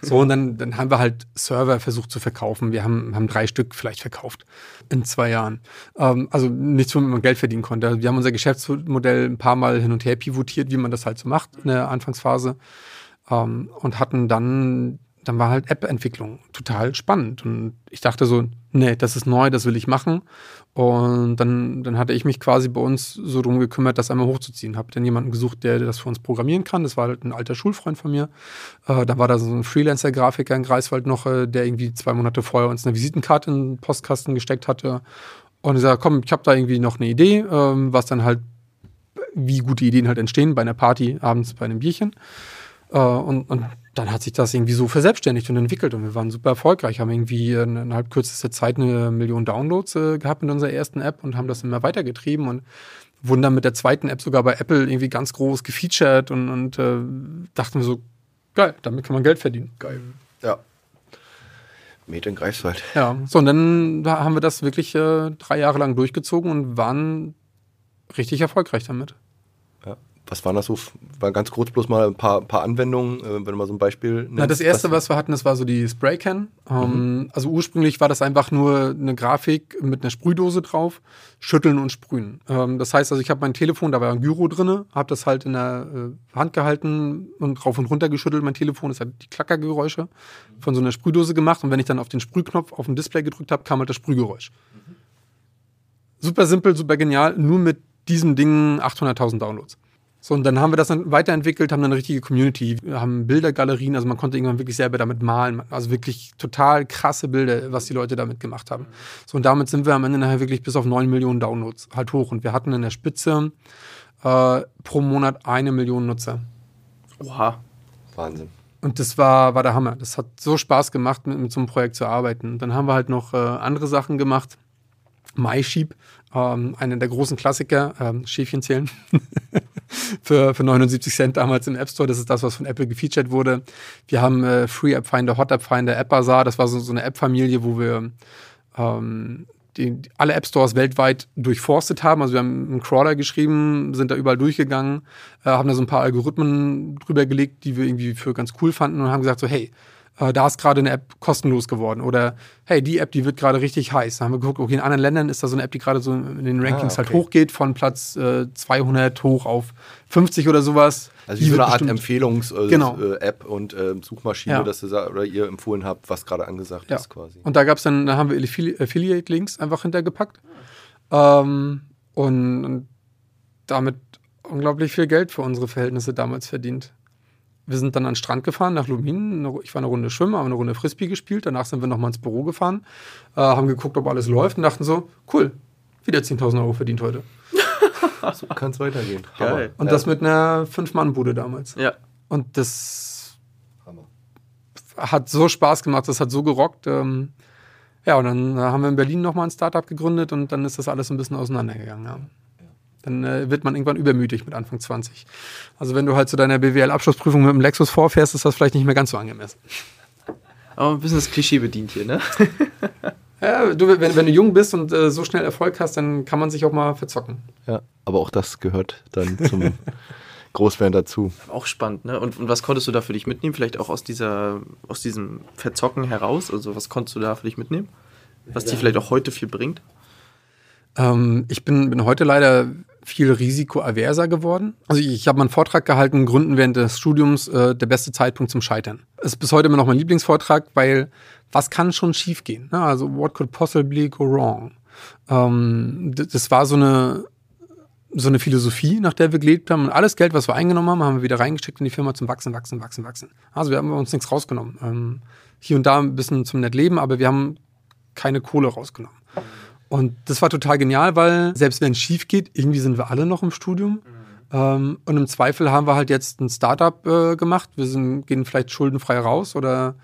So, und dann, dann haben wir halt Server versucht zu verkaufen. Wir haben, haben drei Stück vielleicht verkauft in zwei Jahren. Ähm, also nichts, womit man Geld verdienen konnte. Wir haben unser Geschäftsmodell ein paar Mal hin und her pivotiert, wie man das halt so macht in der Anfangsphase. Ähm, und hatten dann dann war halt App-Entwicklung total spannend. Und ich dachte so, nee, das ist neu, das will ich machen. Und dann, dann hatte ich mich quasi bei uns so drum gekümmert, das einmal hochzuziehen. Habe dann jemanden gesucht, der das für uns programmieren kann. Das war halt ein alter Schulfreund von mir. Äh, dann war da so ein Freelancer-Grafiker in Greifswald noch, äh, der irgendwie zwei Monate vorher uns eine Visitenkarte in den Postkasten gesteckt hatte. Und ich sage, komm, ich habe da irgendwie noch eine Idee, ähm, was dann halt, wie gute Ideen halt entstehen bei einer Party abends bei einem Bierchen. Äh, und, und dann hat sich das irgendwie so verselbstständigt und entwickelt und wir waren super erfolgreich, haben irgendwie innerhalb kürzester Zeit eine Million Downloads äh, gehabt mit unserer ersten App und haben das immer weitergetrieben und wurden dann mit der zweiten App sogar bei Apple irgendwie ganz groß gefeatured und, und äh, dachten wir so, geil, damit kann man Geld verdienen. Geil. Ja. Made in Greifswald. Ja, so und dann haben wir das wirklich äh, drei Jahre lang durchgezogen und waren richtig erfolgreich damit. Was waren das so? War ganz kurz bloß mal ein paar, paar Anwendungen, äh, wenn du mal so ein Beispiel nennst. Na, das erste, was, was wir hatten, das war so die Spraycan. Ähm, mhm. Also ursprünglich war das einfach nur eine Grafik mit einer Sprühdose drauf, schütteln und sprühen. Ähm, das heißt also, ich habe mein Telefon, da war ein Gyro drin, habe das halt in der äh, Hand gehalten und rauf und runter geschüttelt, mein Telefon. Das hat die Klackergeräusche von so einer Sprühdose gemacht und wenn ich dann auf den Sprühknopf auf dem Display gedrückt habe, kam halt das Sprühgeräusch. Mhm. Super simpel, super genial, nur mit diesem Ding 800.000 Downloads. So, und dann haben wir das dann weiterentwickelt, haben dann eine richtige Community, wir haben Bildergalerien, also man konnte irgendwann wirklich selber damit malen, also wirklich total krasse Bilder, was die Leute damit gemacht haben. So, und damit sind wir am Ende nachher wirklich bis auf 9 Millionen Downloads halt hoch. Und wir hatten in der Spitze äh, pro Monat eine Million Nutzer. Oha. Wahnsinn. Und das war, war der Hammer. Das hat so Spaß gemacht, mit, mit so einem Projekt zu arbeiten. Und dann haben wir halt noch äh, andere Sachen gemacht. MySheep, ähm, einer der großen Klassiker, ähm, Schäfchen zählen. für, für 79 Cent damals im App Store. Das ist das, was von Apple gefeatured wurde. Wir haben äh, Free App Finder, Hot App Finder, App Bazaar. Das war so, so eine App-Familie, wo wir ähm, die, alle App Stores weltweit durchforstet haben. Also wir haben einen Crawler geschrieben, sind da überall durchgegangen, äh, haben da so ein paar Algorithmen drüber gelegt, die wir irgendwie für ganz cool fanden und haben gesagt so, hey, äh, da ist gerade eine App kostenlos geworden. Oder hey, die App, die wird gerade richtig heiß. Da haben wir geguckt, okay, in anderen Ländern ist da so eine App, die gerade so in den Rankings ah, halt okay. halt hochgeht, von Platz äh, 200 hoch auf 50 oder sowas. Also wie so eine Art Empfehlungs-App äh, genau. äh, und äh, Suchmaschine, ja. dass ihr, oder ihr empfohlen habt, was gerade angesagt ja. ist quasi. Und da gab es dann, da haben wir Affiliate-Links einfach hintergepackt. Ähm, und, und damit unglaublich viel Geld für unsere Verhältnisse damals verdient. Wir sind dann an den Strand gefahren nach Lumin. Ich war eine Runde schwimmen, haben eine Runde Frisbee gespielt. Danach sind wir nochmal ins Büro gefahren, äh, haben geguckt, ob alles läuft und dachten so, cool, wieder 10.000 Euro verdient heute. so kann es weitergehen. Geil. Und ja. das mit einer Fünf-Mann-Bude damals. Ja. Und das Hammer. hat so Spaß gemacht, das hat so gerockt. Ähm, ja, und dann haben wir in Berlin nochmal ein Startup gegründet und dann ist das alles ein bisschen auseinandergegangen. Ja dann äh, wird man irgendwann übermütig mit Anfang 20. Also wenn du halt zu deiner BWL-Abschlussprüfung mit dem Lexus vorfährst, ist das vielleicht nicht mehr ganz so angemessen. Aber ein bisschen das Klischee bedient hier, ne? ja, du, wenn, wenn, du jung bist und äh, so schnell Erfolg hast, dann kann man sich auch mal verzocken. Ja, aber auch das gehört dann zum Großwerden dazu. Auch spannend, ne? Und, und was konntest du da für dich mitnehmen? Vielleicht auch aus, dieser, aus diesem Verzocken heraus? Also was konntest du da für dich mitnehmen? Was ja. dir vielleicht auch heute viel bringt? Ähm, ich bin, bin heute leider viel risikoaverser geworden. Also ich, habe einen Vortrag gehalten, Gründen während des Studiums äh, der beste Zeitpunkt zum Scheitern. Das ist bis heute immer noch mein Lieblingsvortrag, weil was kann schon schiefgehen? Ne? Also what could possibly go wrong? Ähm, das war so eine so eine Philosophie, nach der wir gelebt haben. Und alles Geld, was wir eingenommen haben, haben wir wieder reingesteckt in die Firma zum Wachsen, Wachsen, Wachsen, Wachsen. Also wir haben uns nichts rausgenommen. Ähm, hier und da ein bisschen zum nett leben, aber wir haben keine Kohle rausgenommen. Und das war total genial, weil selbst wenn es schief geht, irgendwie sind wir alle noch im Studium. Mhm. Ähm, und im Zweifel haben wir halt jetzt ein Startup äh, gemacht. Wir sind, gehen vielleicht schuldenfrei raus oder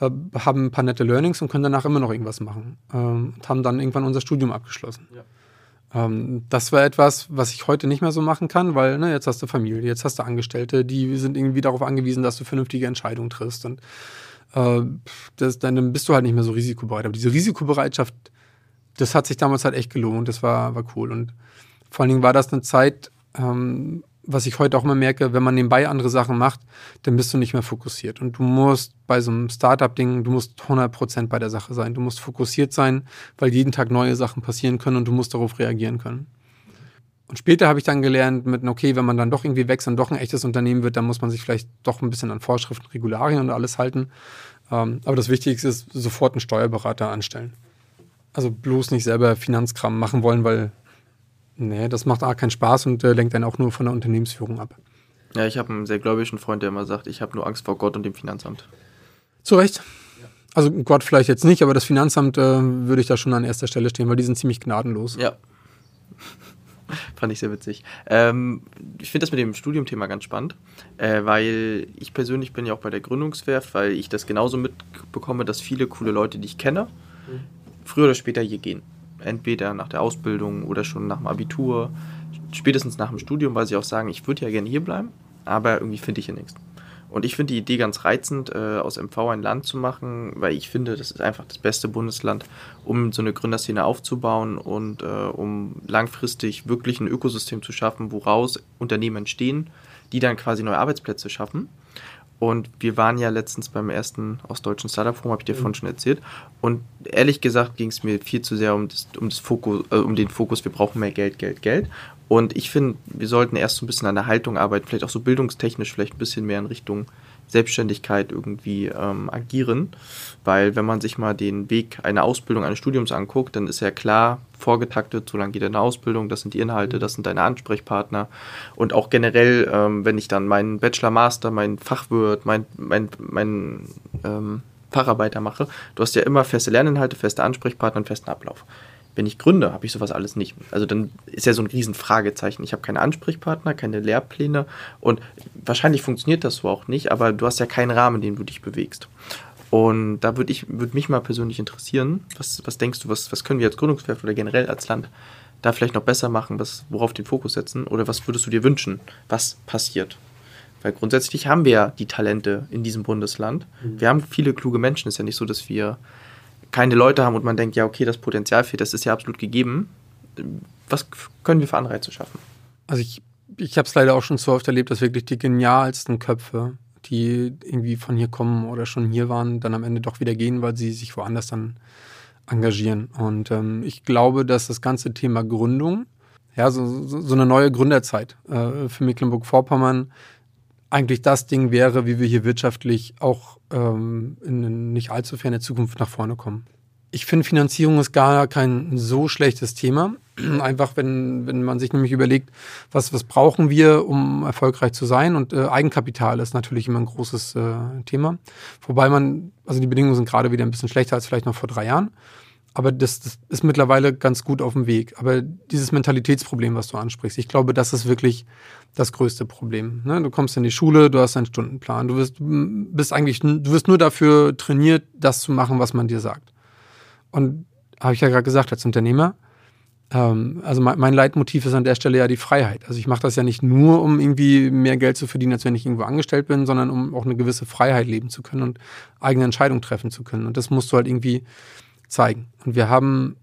äh, haben ein paar nette Learnings und können danach immer noch irgendwas machen. Ähm, und haben dann irgendwann unser Studium abgeschlossen. Ja. Ähm, das war etwas, was ich heute nicht mehr so machen kann, weil ne, jetzt hast du Familie, jetzt hast du Angestellte, die sind irgendwie darauf angewiesen, dass du vernünftige Entscheidungen triffst. Und äh, das, dann bist du halt nicht mehr so risikobereit. Aber diese Risikobereitschaft das hat sich damals halt echt gelohnt. Das war, war cool. Und vor allen Dingen war das eine Zeit, ähm, was ich heute auch immer merke, wenn man nebenbei andere Sachen macht, dann bist du nicht mehr fokussiert. Und du musst bei so einem Startup-Ding, du musst 100% bei der Sache sein. Du musst fokussiert sein, weil jeden Tag neue Sachen passieren können und du musst darauf reagieren können. Und später habe ich dann gelernt, mit, okay, wenn man dann doch irgendwie wächst und doch ein echtes Unternehmen wird, dann muss man sich vielleicht doch ein bisschen an Vorschriften, Regularien und alles halten. Ähm, aber das Wichtigste ist, sofort einen Steuerberater anstellen. Also bloß nicht selber Finanzkram machen wollen, weil nee, das macht auch keinen Spaß und äh, lenkt einen auch nur von der Unternehmensführung ab. Ja, ich habe einen sehr gläubigen Freund, der immer sagt, ich habe nur Angst vor Gott und dem Finanzamt. Zu Recht. Also Gott vielleicht jetzt nicht, aber das Finanzamt äh, würde ich da schon an erster Stelle stehen, weil die sind ziemlich gnadenlos. Ja. Fand ich sehr witzig. Ähm, ich finde das mit dem Studiumthema ganz spannend, äh, weil ich persönlich bin ja auch bei der Gründungswerft, weil ich das genauso mitbekomme, dass viele coole Leute, die ich kenne, früher oder später hier gehen. Entweder nach der Ausbildung oder schon nach dem Abitur, spätestens nach dem Studium, weil sie auch sagen, ich würde ja gerne hier bleiben, aber irgendwie finde ich hier nichts. Und ich finde die Idee ganz reizend, äh, aus MV ein Land zu machen, weil ich finde, das ist einfach das beste Bundesland, um so eine Gründerszene aufzubauen und äh, um langfristig wirklich ein Ökosystem zu schaffen, woraus Unternehmen entstehen, die dann quasi neue Arbeitsplätze schaffen. Und wir waren ja letztens beim ersten ostdeutschen Startup Forum, habe ich dir mhm. vorhin schon erzählt. Und ehrlich gesagt ging es mir viel zu sehr um, das, um, das Fokus, äh, um den Fokus, wir brauchen mehr Geld, Geld, Geld. Und ich finde, wir sollten erst so ein bisschen an der Haltung arbeiten, vielleicht auch so bildungstechnisch, vielleicht ein bisschen mehr in Richtung Selbstständigkeit irgendwie ähm, agieren. Weil wenn man sich mal den Weg einer Ausbildung, eines Studiums anguckt, dann ist ja klar vorgetaktet, so lange geht eine Ausbildung, das sind die Inhalte, das sind deine Ansprechpartner. Und auch generell, ähm, wenn ich dann meinen Bachelor, Master, mein Fachwirt, mein, mein, mein ähm, Facharbeiter mache, du hast ja immer feste Lerninhalte, feste Ansprechpartner und festen Ablauf. Wenn ich gründe, habe ich sowas alles nicht. Also dann ist ja so ein Riesenfragezeichen. Ich habe keine Ansprechpartner, keine Lehrpläne und wahrscheinlich funktioniert das so auch nicht, aber du hast ja keinen Rahmen, in dem du dich bewegst. Und da würde ich, würde mich mal persönlich interessieren, was, was denkst du, was, was können wir als Gründungswerk oder generell als Land da vielleicht noch besser machen, was, worauf den Fokus setzen? Oder was würdest du dir wünschen, was passiert? Weil grundsätzlich haben wir ja die Talente in diesem Bundesland. Mhm. Wir haben viele kluge Menschen. Es ist ja nicht so, dass wir keine Leute haben und man denkt, ja, okay, das Potenzial fehlt, das ist ja absolut gegeben. Was können wir für Anreize schaffen? Also ich, ich habe es leider auch schon so oft erlebt, dass wirklich die genialsten Köpfe, die irgendwie von hier kommen oder schon hier waren, dann am Ende doch wieder gehen, weil sie sich woanders dann engagieren. Und ähm, ich glaube, dass das ganze Thema Gründung, ja, so, so, eine neue Gründerzeit äh, für Mecklenburg-Vorpommern eigentlich das Ding wäre, wie wir hier wirtschaftlich auch ähm, in nicht allzu ferne Zukunft nach vorne kommen. Ich finde, Finanzierung ist gar kein so schlechtes Thema. Einfach, wenn, wenn man sich nämlich überlegt, was, was brauchen wir, um erfolgreich zu sein. Und äh, Eigenkapital ist natürlich immer ein großes äh, Thema. Wobei man, also die Bedingungen sind gerade wieder ein bisschen schlechter als vielleicht noch vor drei Jahren. Aber das, das ist mittlerweile ganz gut auf dem Weg. Aber dieses Mentalitätsproblem, was du ansprichst, ich glaube, das ist wirklich das größte Problem. Ne? Du kommst in die Schule, du hast einen Stundenplan, du wirst, bist eigentlich, du wirst nur dafür trainiert, das zu machen, was man dir sagt. Und habe ich ja gerade gesagt, als Unternehmer, ähm, also mein, mein, Leitmotiv ist an der Stelle ja die Freiheit. Also ich mache das ja nicht nur, um irgendwie mehr Geld zu verdienen, als wenn ich irgendwo angestellt bin, sondern um auch eine gewisse Freiheit leben zu können und eigene Entscheidungen treffen zu können. Und das musst du halt irgendwie zeigen. Und wir haben,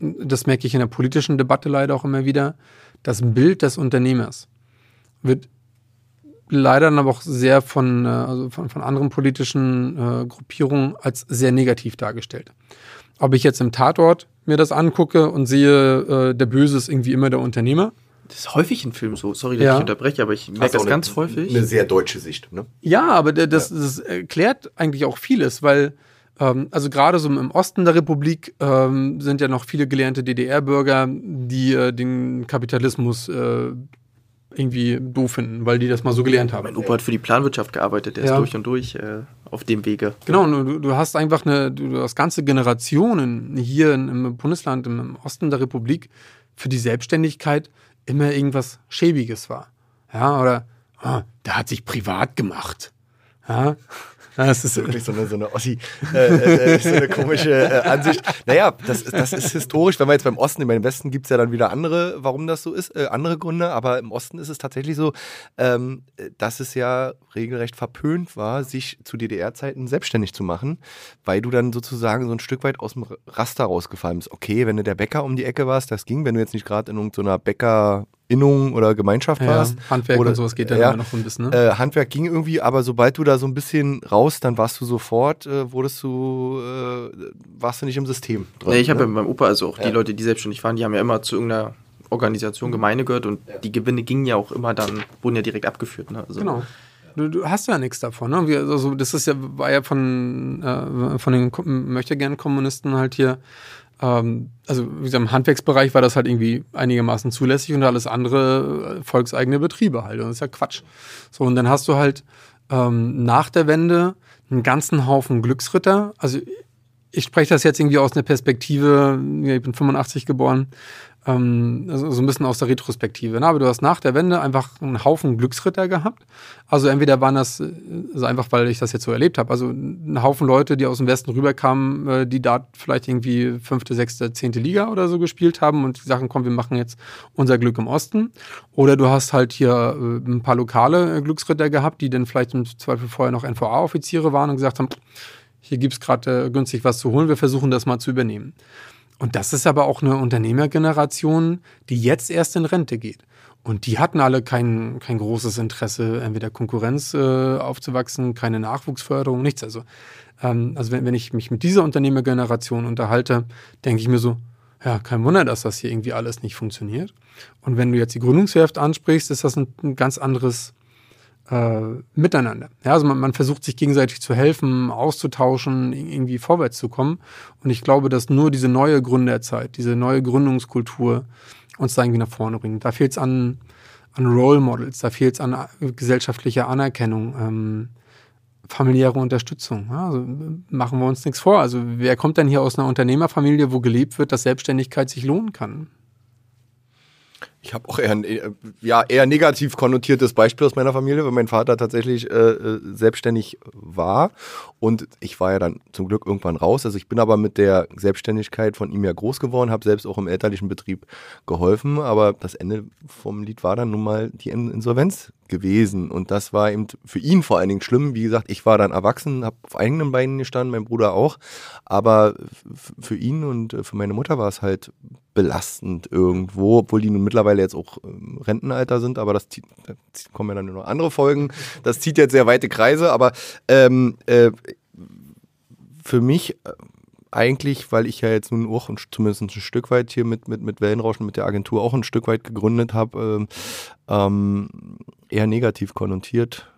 das merke ich in der politischen Debatte leider auch immer wieder, das Bild des Unternehmers wird leider dann aber auch sehr von, äh, also von, von anderen politischen äh, Gruppierungen als sehr negativ dargestellt. Ob ich jetzt im Tatort mir das angucke und sehe, äh, der Böse ist irgendwie immer der Unternehmer. Das ist häufig in Filmen so. Sorry, dass ja. ich unterbreche, aber ich merke das eine, ganz häufig. Eine sehr deutsche Sicht, ne? Ja, aber das, das erklärt eigentlich auch vieles, weil ähm, also gerade so im Osten der Republik ähm, sind ja noch viele gelernte DDR-Bürger, die äh, den Kapitalismus äh, irgendwie doof finden, weil die das mal so gelernt haben. Mein Opa hat für die Planwirtschaft gearbeitet, der ja. ist durch und durch äh, auf dem Wege. Genau, du, du hast einfach eine, du hast ganze Generationen hier im Bundesland, im Osten der Republik, für die Selbstständigkeit immer irgendwas Schäbiges war. Ja, oder oh, der hat sich privat gemacht. Ja, das ist wirklich so eine, so eine Ossi, äh, äh, äh, so eine komische äh, Ansicht. Naja, das, das ist historisch. Wenn wir jetzt beim Osten, im Westen gibt es ja dann wieder andere, warum das so ist, äh, andere Gründe. Aber im Osten ist es tatsächlich so, ähm, dass es ja regelrecht verpönt war, sich zu DDR-Zeiten selbstständig zu machen, weil du dann sozusagen so ein Stück weit aus dem Raster rausgefallen bist. Okay, wenn du der Bäcker um die Ecke warst, das ging. Wenn du jetzt nicht gerade in irgendeiner Bäcker Innung oder Gemeinschaft ja, warst. Handwerk oder, und sowas geht dann ja, noch ein bisschen. Ne? Äh, Handwerk ging irgendwie, aber sobald du da so ein bisschen raus, dann warst du sofort, äh, wurdest du, äh, warst du nicht im System drin. Nee, ich habe ne? ja beim Opa, also auch ja. die Leute, die selbstständig waren, die haben ja immer zu irgendeiner Organisation, Gemeinde gehört und die Gewinne gingen ja auch immer dann, wurden ja direkt abgeführt. Ne? Also, genau. Du, du, hast ja nichts davon. Ne? also das ist ja, war ja von, äh, von den möchte gern Kommunisten halt hier ähm, also wie gesagt, im Handwerksbereich war das halt irgendwie einigermaßen zulässig und alles andere äh, volkseigene Betriebe halt. Und das ist ja Quatsch. So, und dann hast du halt ähm, nach der Wende einen ganzen Haufen Glücksritter. Also ich spreche das jetzt irgendwie aus einer Perspektive, ich bin 85 geboren, ähm, also so ein bisschen aus der Retrospektive. Ne? Aber du hast nach der Wende einfach einen Haufen Glücksritter gehabt. Also entweder waren das, also einfach weil ich das jetzt so erlebt habe, also ein Haufen Leute, die aus dem Westen rüberkamen, äh, die da vielleicht irgendwie fünfte, sechste, zehnte Liga oder so gespielt haben und die sagen, komm, wir machen jetzt unser Glück im Osten. Oder du hast halt hier äh, ein paar lokale Glücksritter gehabt, die dann vielleicht im Zweifel vorher noch NVA-Offiziere waren und gesagt haben, hier gibt es gerade günstig was zu holen, wir versuchen das mal zu übernehmen. Und das ist aber auch eine Unternehmergeneration, die jetzt erst in Rente geht. Und die hatten alle kein, kein großes Interesse, entweder Konkurrenz äh, aufzuwachsen, keine Nachwuchsförderung, nichts. Also, ähm, also wenn, wenn ich mich mit dieser Unternehmergeneration unterhalte, denke ich mir so, ja, kein Wunder, dass das hier irgendwie alles nicht funktioniert. Und wenn du jetzt die Gründungswerft ansprichst, ist das ein, ein ganz anderes äh, miteinander. Ja, also man, man, versucht sich gegenseitig zu helfen, auszutauschen, irgendwie vorwärts zu kommen. Und ich glaube, dass nur diese neue Gründerzeit, diese neue Gründungskultur uns da irgendwie nach vorne bringt. Da fehlt es an, an Role Models, da fehlt es an äh, gesellschaftlicher Anerkennung, ähm, familiäre Unterstützung. Also machen wir uns nichts vor. Also wer kommt denn hier aus einer Unternehmerfamilie, wo gelebt wird, dass Selbstständigkeit sich lohnen kann? Ich habe auch eher ein äh, ja, eher negativ konnotiertes Beispiel aus meiner Familie, weil mein Vater tatsächlich äh, äh, selbstständig war. Und ich war ja dann zum Glück irgendwann raus. Also ich bin aber mit der Selbstständigkeit von ihm ja groß geworden, habe selbst auch im elterlichen Betrieb geholfen. Aber das Ende vom Lied war dann nun mal die Insolvenz gewesen. Und das war eben für ihn vor allen Dingen schlimm. Wie gesagt, ich war dann erwachsen, habe auf eigenen Beinen gestanden, mein Bruder auch. Aber für ihn und äh, für meine Mutter war es halt belastend irgendwo, obwohl die nun mittlerweile jetzt auch im Rentenalter sind, aber das, zieht, da kommen ja dann nur noch andere Folgen. Das zieht jetzt sehr weite Kreise, aber ähm, äh, für mich äh, eigentlich, weil ich ja jetzt nun auch ein, zumindest ein Stück weit hier mit, mit, mit Wellenrauschen, mit der Agentur auch ein Stück weit gegründet habe, ähm, ähm, eher negativ konnotiert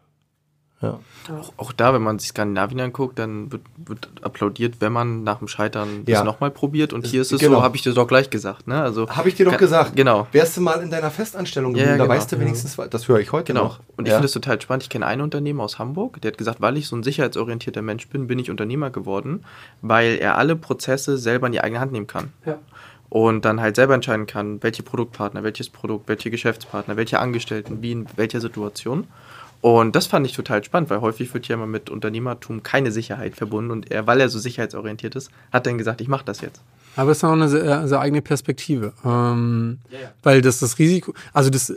ja. Auch, auch, da, wenn man sich Skandinavien anguckt, dann wird, wird applaudiert, wenn man nach dem Scheitern ja. das nochmal probiert. Und hier ist es genau. so, habe ich dir doch gleich gesagt. Ne? Also, habe ich dir doch gesagt. Genau. Wärst du mal in deiner Festanstellung gewesen, ja, ja, da genau. weißt du wenigstens, das höre ich heute genau. noch. Und ich finde es total spannend. Ich kenne einen Unternehmer aus Hamburg, der hat gesagt, weil ich so ein sicherheitsorientierter Mensch bin, bin ich Unternehmer geworden, weil er alle Prozesse selber in die eigene Hand nehmen kann. Ja und dann halt selber entscheiden kann, welche Produktpartner, welches Produkt, welche Geschäftspartner, welche Angestellten, wie in welcher Situation. Und das fand ich total spannend, weil häufig wird ja immer mit Unternehmertum keine Sicherheit verbunden und er, weil er so sicherheitsorientiert ist, hat dann gesagt, ich mache das jetzt. Aber es ist auch eine sehr, sehr eigene Perspektive. Ähm, ja, ja. Weil das das Risiko, also das,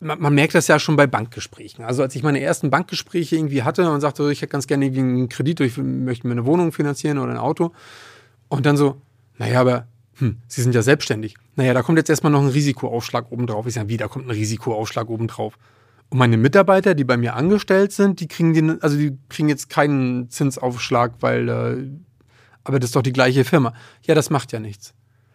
man, man, merkt das ja schon bei Bankgesprächen. Also als ich meine ersten Bankgespräche irgendwie hatte und sagte, ich hätte ganz gerne irgendwie einen Kredit, ich möchte mir eine Wohnung finanzieren oder ein Auto. Und dann so, naja, aber hm, Sie sind ja selbstständig. Naja, da kommt jetzt erstmal noch ein Risikoaufschlag obendrauf. Ich sage, wie, da kommt ein Risikoaufschlag obendrauf. Und meine Mitarbeiter, die bei mir angestellt sind, die kriegen den, also die kriegen jetzt keinen Zinsaufschlag, weil, äh, aber das ist doch die gleiche Firma. Ja, das macht ja nichts.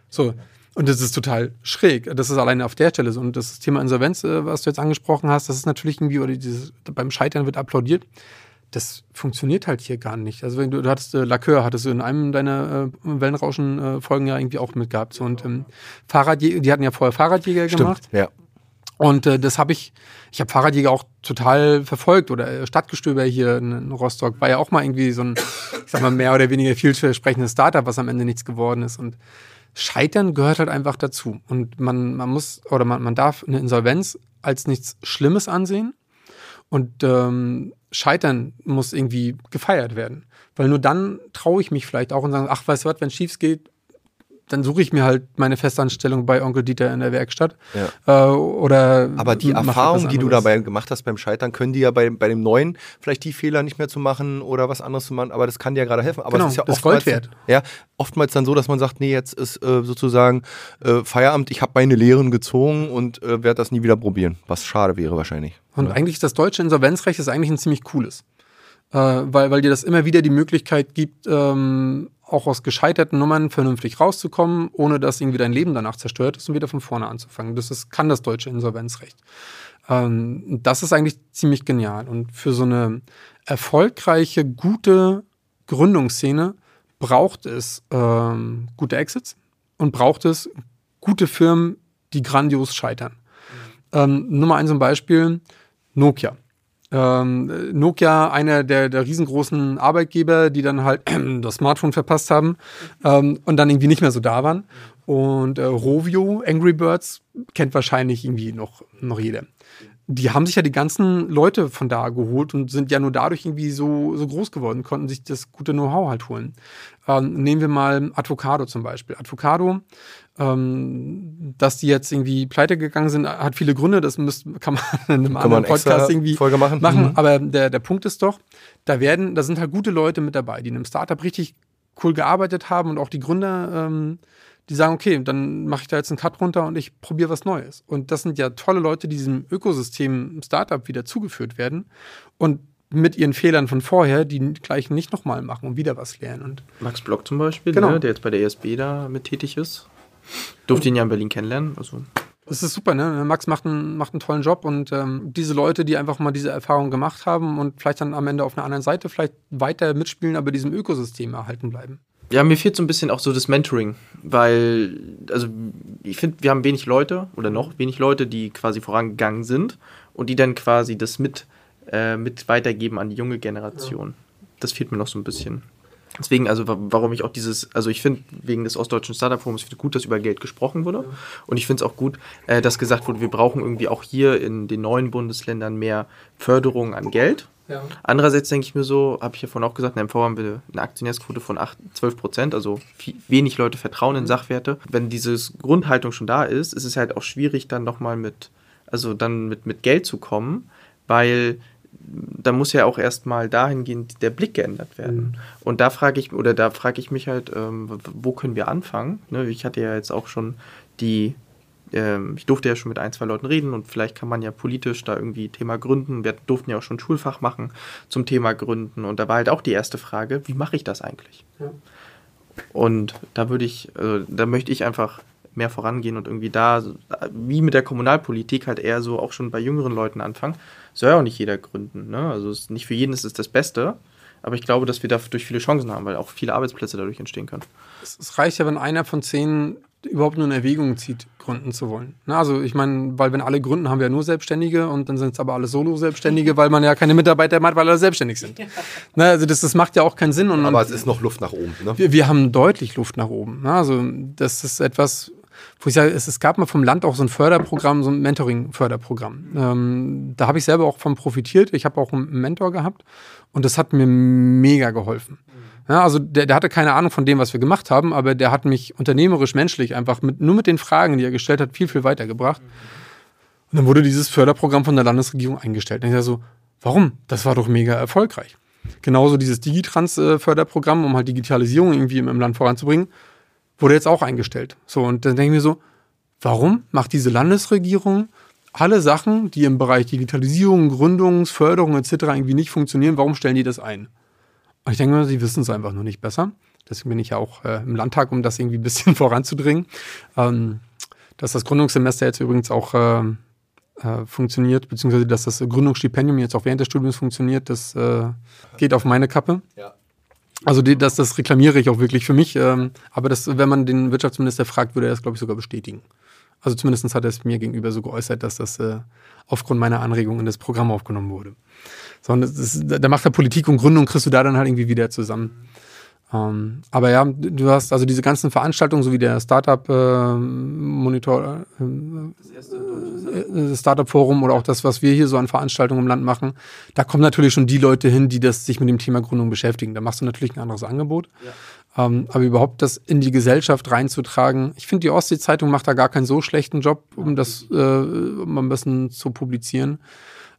So. Und das ist total schräg. Das ist alleine auf der Stelle so. Und das Thema Insolvenz, äh, was du jetzt angesprochen hast, das ist natürlich irgendwie, oder dieses, beim Scheitern wird applaudiert. Das funktioniert halt hier gar nicht. Also wenn du, du hattest äh, Lacqueur, hattest du in einem deiner äh, Wellenrauschen-Folgen ja irgendwie auch mitgehabt. So. Und ähm, Fahrradjäger, die hatten ja vorher Fahrradjäger Stimmt, gemacht. Ja. Und äh, das habe ich, ich habe Fahrradjäger auch total verfolgt oder äh, Stadtgestöber hier in, Rostock war ja auch mal irgendwie so ein, ich sag mal, mehr oder weniger vielversprechendes Startup, was am Ende nichts geworden ist. Und Scheitern gehört halt einfach dazu. Und man, man muss oder man, man darf eine Insolvenz als nichts Schlimmes ansehen. Und ähm, Scheitern muss irgendwie gefeiert werden. Weil nur dann traue ich mich vielleicht auch und sage, ach, weißt du was, wenn es schief geht, dann suche ich mir halt meine Festanstellung bei Onkel Dieter in der Werkstatt. Ja. Äh, oder Aber die Erfahrung, die du dabei gemacht hast beim Scheitern, können die ja bei, bei dem Neuen vielleicht die Fehler nicht mehr zu machen oder was anderes zu machen, aber das kann dir ja gerade helfen. Aber genau, es ist ja das oftmals, Gold wert. Ja, oftmals dann so, dass man sagt, nee, jetzt ist äh, sozusagen äh, Feierabend, ich habe meine Lehren gezogen und äh, werde das nie wieder probieren, was schade wäre wahrscheinlich. Und ja. eigentlich das deutsche Insolvenzrecht ist eigentlich ein ziemlich cooles. Äh, weil, weil dir das immer wieder die Möglichkeit gibt, ähm, auch aus gescheiterten Nummern vernünftig rauszukommen, ohne dass irgendwie dein Leben danach zerstört ist und wieder von vorne anzufangen. Das ist, kann das deutsche Insolvenzrecht. Ähm, das ist eigentlich ziemlich genial. Und für so eine erfolgreiche, gute Gründungsszene braucht es ähm, gute Exits und braucht es gute Firmen, die grandios scheitern. Mhm. Ähm, Nummer eins zum Beispiel, Nokia. Ähm, Nokia, einer der, der riesengroßen Arbeitgeber, die dann halt das Smartphone verpasst haben ähm, und dann irgendwie nicht mehr so da waren. Und äh, Rovio, Angry Birds, kennt wahrscheinlich irgendwie noch, noch jeder. Die haben sich ja die ganzen Leute von da geholt und sind ja nur dadurch irgendwie so, so groß geworden, konnten sich das gute Know-how halt holen. Ähm, nehmen wir mal Advocado zum Beispiel. Advocado ähm, dass die jetzt irgendwie pleite gegangen sind, hat viele Gründe. Das müsst, kann man in einem kann anderen Podcast irgendwie Folge machen. machen. Mhm. Aber der, der Punkt ist doch, da werden, da sind halt gute Leute mit dabei, die in einem Startup richtig cool gearbeitet haben und auch die Gründer, ähm, die sagen, okay, dann mache ich da jetzt einen Cut runter und ich probiere was Neues. Und das sind ja tolle Leute, die diesem Ökosystem Startup wieder zugeführt werden. Und mit ihren Fehlern von vorher die gleichen nicht nochmal machen und wieder was lernen. Und Max Block zum Beispiel, genau. ne, der jetzt bei der ESB da mit tätig ist. Durfte ihn ja in Berlin kennenlernen. Also. Das ist super, ne? Max macht einen, macht einen tollen Job und ähm, diese Leute, die einfach mal diese Erfahrung gemacht haben und vielleicht dann am Ende auf einer anderen Seite vielleicht weiter mitspielen, aber diesem Ökosystem erhalten bleiben. Ja, mir fehlt so ein bisschen auch so das Mentoring, weil, also ich finde, wir haben wenig Leute oder noch wenig Leute, die quasi vorangegangen sind und die dann quasi das mit, äh, mit weitergeben an die junge Generation. Ja. Das fehlt mir noch so ein bisschen. Deswegen, also warum ich auch dieses, also ich finde wegen des Ostdeutschen Startup Forums gut, dass über Geld gesprochen wurde. Und ich finde es auch gut, äh, dass gesagt wurde, wir brauchen irgendwie auch hier in den neuen Bundesländern mehr Förderung an Geld. Ja. Andererseits denke ich mir so, habe ich ja vorhin auch gesagt, in MV haben wir eine Aktionärsquote von 8, 12 Prozent, also viel, wenig Leute vertrauen in mhm. Sachwerte. Wenn diese Grundhaltung schon da ist, ist es halt auch schwierig, dann nochmal mit, also dann mit, mit Geld zu kommen, weil da muss ja auch erstmal dahingehend der Blick geändert werden. Mhm. Und da frage ich, oder da frage ich mich halt, ähm, wo können wir anfangen? Ne, ich hatte ja jetzt auch schon die, ähm, ich durfte ja schon mit ein, zwei Leuten reden und vielleicht kann man ja politisch da irgendwie Thema gründen. Wir durften ja auch schon Schulfach machen zum Thema Gründen. Und da war halt auch die erste Frage, wie mache ich das eigentlich? Ja. Und da würde ich, also, da möchte ich einfach mehr vorangehen und irgendwie da, wie mit der Kommunalpolitik, halt eher so auch schon bei jüngeren Leuten anfangen. Soll ja auch nicht jeder gründen. Ne? Also es, nicht für jeden ist es das Beste. Aber ich glaube, dass wir dadurch viele Chancen haben, weil auch viele Arbeitsplätze dadurch entstehen können. Es reicht ja, wenn einer von zehn überhaupt nur in Erwägung zieht, gründen zu wollen. Na, also ich meine, weil wenn alle gründen, haben wir ja nur Selbstständige und dann sind es aber alle Solo-Selbstständige, weil man ja keine Mitarbeiter mehr hat, weil alle selbstständig sind. Ja. Na, also das, das macht ja auch keinen Sinn. Und, aber es ist noch Luft nach oben. Ne? Wir, wir haben deutlich Luft nach oben. Na, also das ist etwas, wo ich sage, es, es gab mal vom Land auch so ein Förderprogramm, so ein Mentoring-Förderprogramm. Ähm, da habe ich selber auch von profitiert. Ich habe auch einen Mentor gehabt und das hat mir mega geholfen. Ja, also der, der hatte keine Ahnung von dem, was wir gemacht haben, aber der hat mich unternehmerisch, menschlich einfach mit, nur mit den Fragen, die er gestellt hat, viel, viel weitergebracht. Und dann wurde dieses Förderprogramm von der Landesregierung eingestellt. Und ich sage so, warum? Das war doch mega erfolgreich. Genauso dieses Digitrans-Förderprogramm, um halt Digitalisierung irgendwie im, im Land voranzubringen wurde jetzt auch eingestellt. So, und dann denke ich mir so, warum macht diese Landesregierung alle Sachen, die im Bereich Digitalisierung, Gründungsförderung etc. irgendwie nicht funktionieren, warum stellen die das ein? Und ich denke mir, sie wissen es einfach nur nicht besser. Deswegen bin ich ja auch äh, im Landtag, um das irgendwie ein bisschen voranzudringen. Ähm, dass das Gründungssemester jetzt übrigens auch äh, äh, funktioniert, beziehungsweise dass das Gründungsstipendium jetzt auch während des Studiums funktioniert, das äh, geht auf meine Kappe. Ja. Also die, das, das reklamiere ich auch wirklich für mich. Ähm, aber das, wenn man den Wirtschaftsminister fragt, würde er das, glaube ich, sogar bestätigen. Also zumindest hat er es mir gegenüber so geäußert, dass das äh, aufgrund meiner Anregung in das Programm aufgenommen wurde. So, und das, das, da macht er Politik und Gründung, kriegst du da dann halt irgendwie wieder zusammen. Ähm, aber ja, du hast also diese ganzen Veranstaltungen, so wie der Startup äh, Monitor, äh, äh, Startup Forum oder auch das, was wir hier so an Veranstaltungen im Land machen, da kommen natürlich schon die Leute hin, die das sich mit dem Thema Gründung beschäftigen. Da machst du natürlich ein anderes Angebot. Ja. Ähm, aber überhaupt das in die Gesellschaft reinzutragen, ich finde, die Ostsee-Zeitung macht da gar keinen so schlechten Job, um das äh, um ein bisschen zu publizieren.